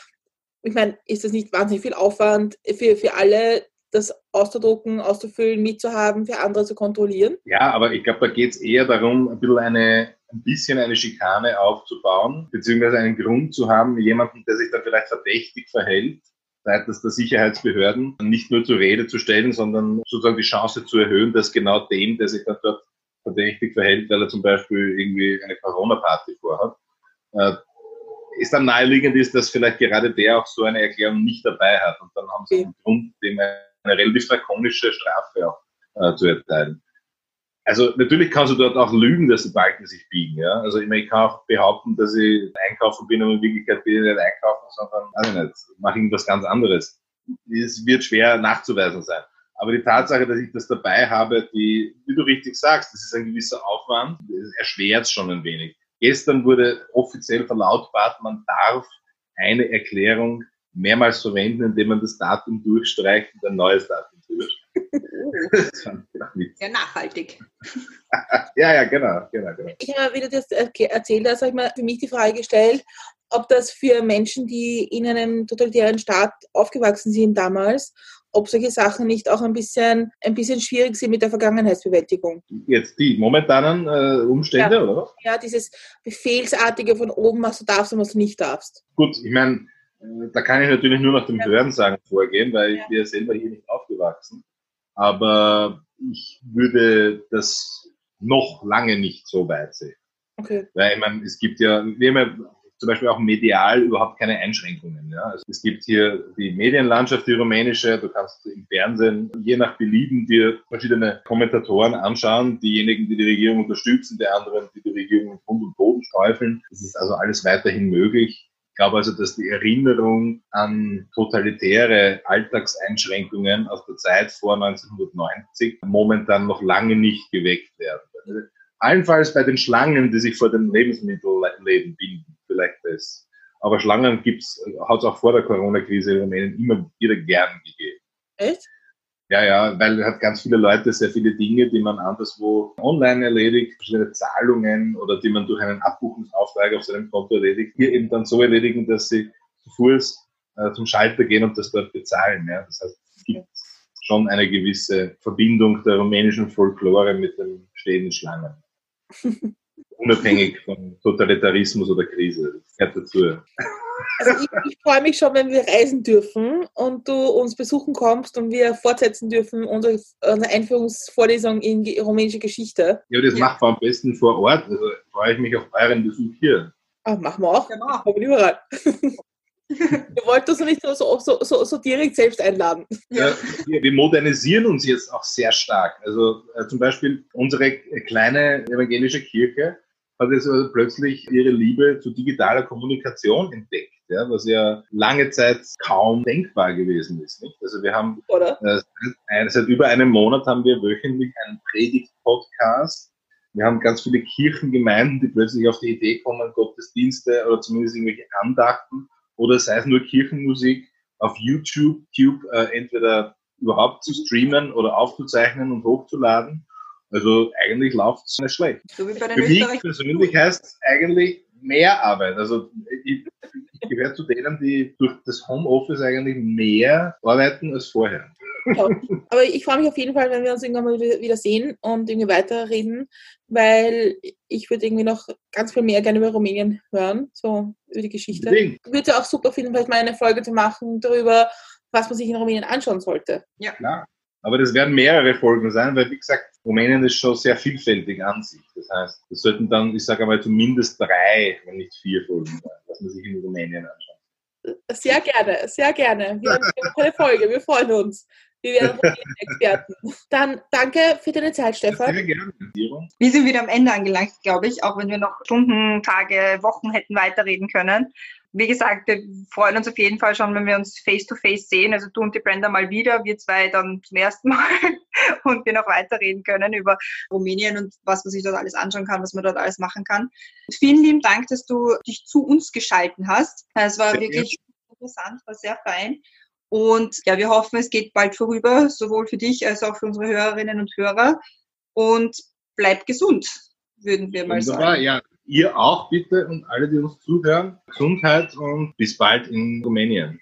ich meine, ist das nicht wahnsinnig viel Aufwand für, für alle, das auszudrucken, auszufüllen, mitzuhaben, für andere zu kontrollieren? Ja, aber ich glaube, da geht es eher darum, ein bisschen eine ein bisschen eine Schikane aufzubauen, beziehungsweise einen Grund zu haben, jemanden, der sich da vielleicht verdächtig verhält, seitens der Sicherheitsbehörden, nicht nur zur Rede zu stellen, sondern sozusagen die Chance zu erhöhen, dass genau dem, der sich dann dort verdächtig verhält, weil er zum Beispiel irgendwie eine Corona-Party vorhat, äh, ist dann naheliegend ist, dass vielleicht gerade der auch so eine Erklärung nicht dabei hat. Und dann haben sie einen Grund, dem eine relativ drakonische Strafe auch äh, zu erteilen. Also natürlich kannst du dort auch lügen, dass die Balken sich biegen. Ja? Also ich, meine, ich kann auch behaupten, dass ich einkaufen bin, aber in Wirklichkeit bin ich nicht einkaufen, sondern also nicht, mache irgendwas ganz anderes. Es wird schwer nachzuweisen sein. Aber die Tatsache, dass ich das dabei habe, die, wie du richtig sagst, das ist ein gewisser Aufwand, erschwert es schon ein wenig. Gestern wurde offiziell verlautbart, man darf eine Erklärung mehrmals verwenden, indem man das Datum durchstreicht und ein neues Datum Sehr nachhaltig. [LAUGHS] ja, ja, genau, genau, genau. Ich habe, wie du das erzählt hast, habe ich mir für mich die Frage gestellt, ob das für Menschen, die in einem totalitären Staat aufgewachsen sind damals, ob solche Sachen nicht auch ein bisschen, ein bisschen schwierig sind mit der Vergangenheitsbewältigung. Jetzt die momentanen äh, Umstände, ja. oder was? Ja, dieses Befehlsartige von oben, was du darfst und was du nicht darfst. Gut, ich meine, äh, da kann ich natürlich nur nach dem Hörensagen vorgehen, weil ich bin ja selber hier nicht aufgewachsen. Aber ich würde das noch lange nicht so weit sehen. Okay. Weil ich meine, es gibt ja, wir haben ja zum Beispiel auch medial überhaupt keine Einschränkungen. Ja? Also es gibt hier die Medienlandschaft, die rumänische, du kannst im Fernsehen je nach Belieben dir verschiedene Kommentatoren anschauen, diejenigen, die die Regierung unterstützen, die anderen, die die Regierung in Grund und Boden sträufeln. Das ist also alles weiterhin möglich. Ich glaube also, dass die Erinnerung an totalitäre Alltagseinschränkungen aus der Zeit vor 1990 momentan noch lange nicht geweckt werden. Allenfalls bei den Schlangen, die sich vor den Lebensmittelläden binden vielleicht das. Aber Schlangen gibt's, hat es auch vor der Corona-Krise in Rumänien immer wieder gern gegeben. Echt? Ja, ja, weil hat ganz viele Leute sehr viele Dinge, die man anderswo online erledigt, verschiedene Zahlungen oder die man durch einen Abbuchungsauftrag auf seinem Konto erledigt, hier eben dann so erledigen, dass sie zu Fuß äh, zum Schalter gehen und das dort bezahlen. Ja. Das heißt, es gibt schon eine gewisse Verbindung der rumänischen Folklore mit den stehenden Schlangen. [LAUGHS] unabhängig von Totalitarismus oder Krise. Das gehört dazu. Also ich, ich freue mich schon, wenn wir reisen dürfen und du uns besuchen kommst und wir fortsetzen dürfen unsere, unsere Einführungsvorlesung in rumänische Geschichte. Ja, das ja. macht man am besten vor Ort. Also freue ich mich auf euren Besuch hier. Ah, machen wir auch. Genau. Wir kommen überall. [LAUGHS] Wir wollten uns nicht so, so, so, so, direkt selbst einladen. Ja, wir modernisieren uns jetzt auch sehr stark. Also äh, zum Beispiel unsere kleine evangelische Kirche hat jetzt also plötzlich ihre Liebe zu digitaler Kommunikation entdeckt, ja, was ja lange Zeit kaum denkbar gewesen ist. Nicht? Also wir haben äh, seit über einem Monat haben wir wöchentlich einen Predigt-Podcast. Wir haben ganz viele Kirchengemeinden, die plötzlich auf die Idee kommen, Gottesdienste oder zumindest irgendwelche Andachten oder sei es nur Kirchenmusik auf YouTube, Tube, äh, entweder überhaupt zu streamen oder aufzuzeichnen und hochzuladen. Also eigentlich läuft es nicht schlecht. So wie bei den Für mich persönlich heißt es eigentlich mehr Arbeit. Also ich, ich gehöre zu denen, die durch das Homeoffice eigentlich mehr arbeiten als vorher. Ja. Aber ich freue mich auf jeden Fall, wenn wir uns irgendwann mal wieder sehen und irgendwie weiterreden, weil ich würde irgendwie noch ganz viel mehr gerne über Rumänien hören, so über die Geschichte. Ich würde auch super finden, vielleicht mal eine Folge zu machen darüber, was man sich in Rumänien anschauen sollte. Ja, klar. Aber das werden mehrere Folgen sein, weil, wie gesagt, Rumänien ist schon sehr vielfältig an sich. Das heißt, es sollten dann, ich sage einmal, zumindest drei, wenn nicht vier Folgen sein, was man sich in Rumänien anschaut. Sehr gerne, sehr gerne. Wir haben eine Folge, wir freuen uns. Wir werden Experten. Dann danke für deine Zeit, Stefan. Sehr gerne. Wir sind wieder am Ende angelangt, glaube ich, auch wenn wir noch Stunden, Tage, Wochen hätten weiterreden können. Wie gesagt, wir freuen uns auf jeden Fall schon, wenn wir uns face-to-face -face sehen. Also du und die Brenda mal wieder, wir zwei dann zum ersten Mal [LAUGHS] und wir noch weiterreden können über Rumänien und was man sich dort alles anschauen kann, was man dort alles machen kann. Vielen lieben Dank, dass du dich zu uns geschalten hast. Es war sehr wirklich interessant, war sehr fein. Und ja, wir hoffen, es geht bald vorüber, sowohl für dich als auch für unsere Hörerinnen und Hörer. Und bleib gesund, würden wir mal Wunderbar, sagen. Ja, ihr auch bitte und alle, die uns zuhören. Gesundheit und bis bald in Rumänien.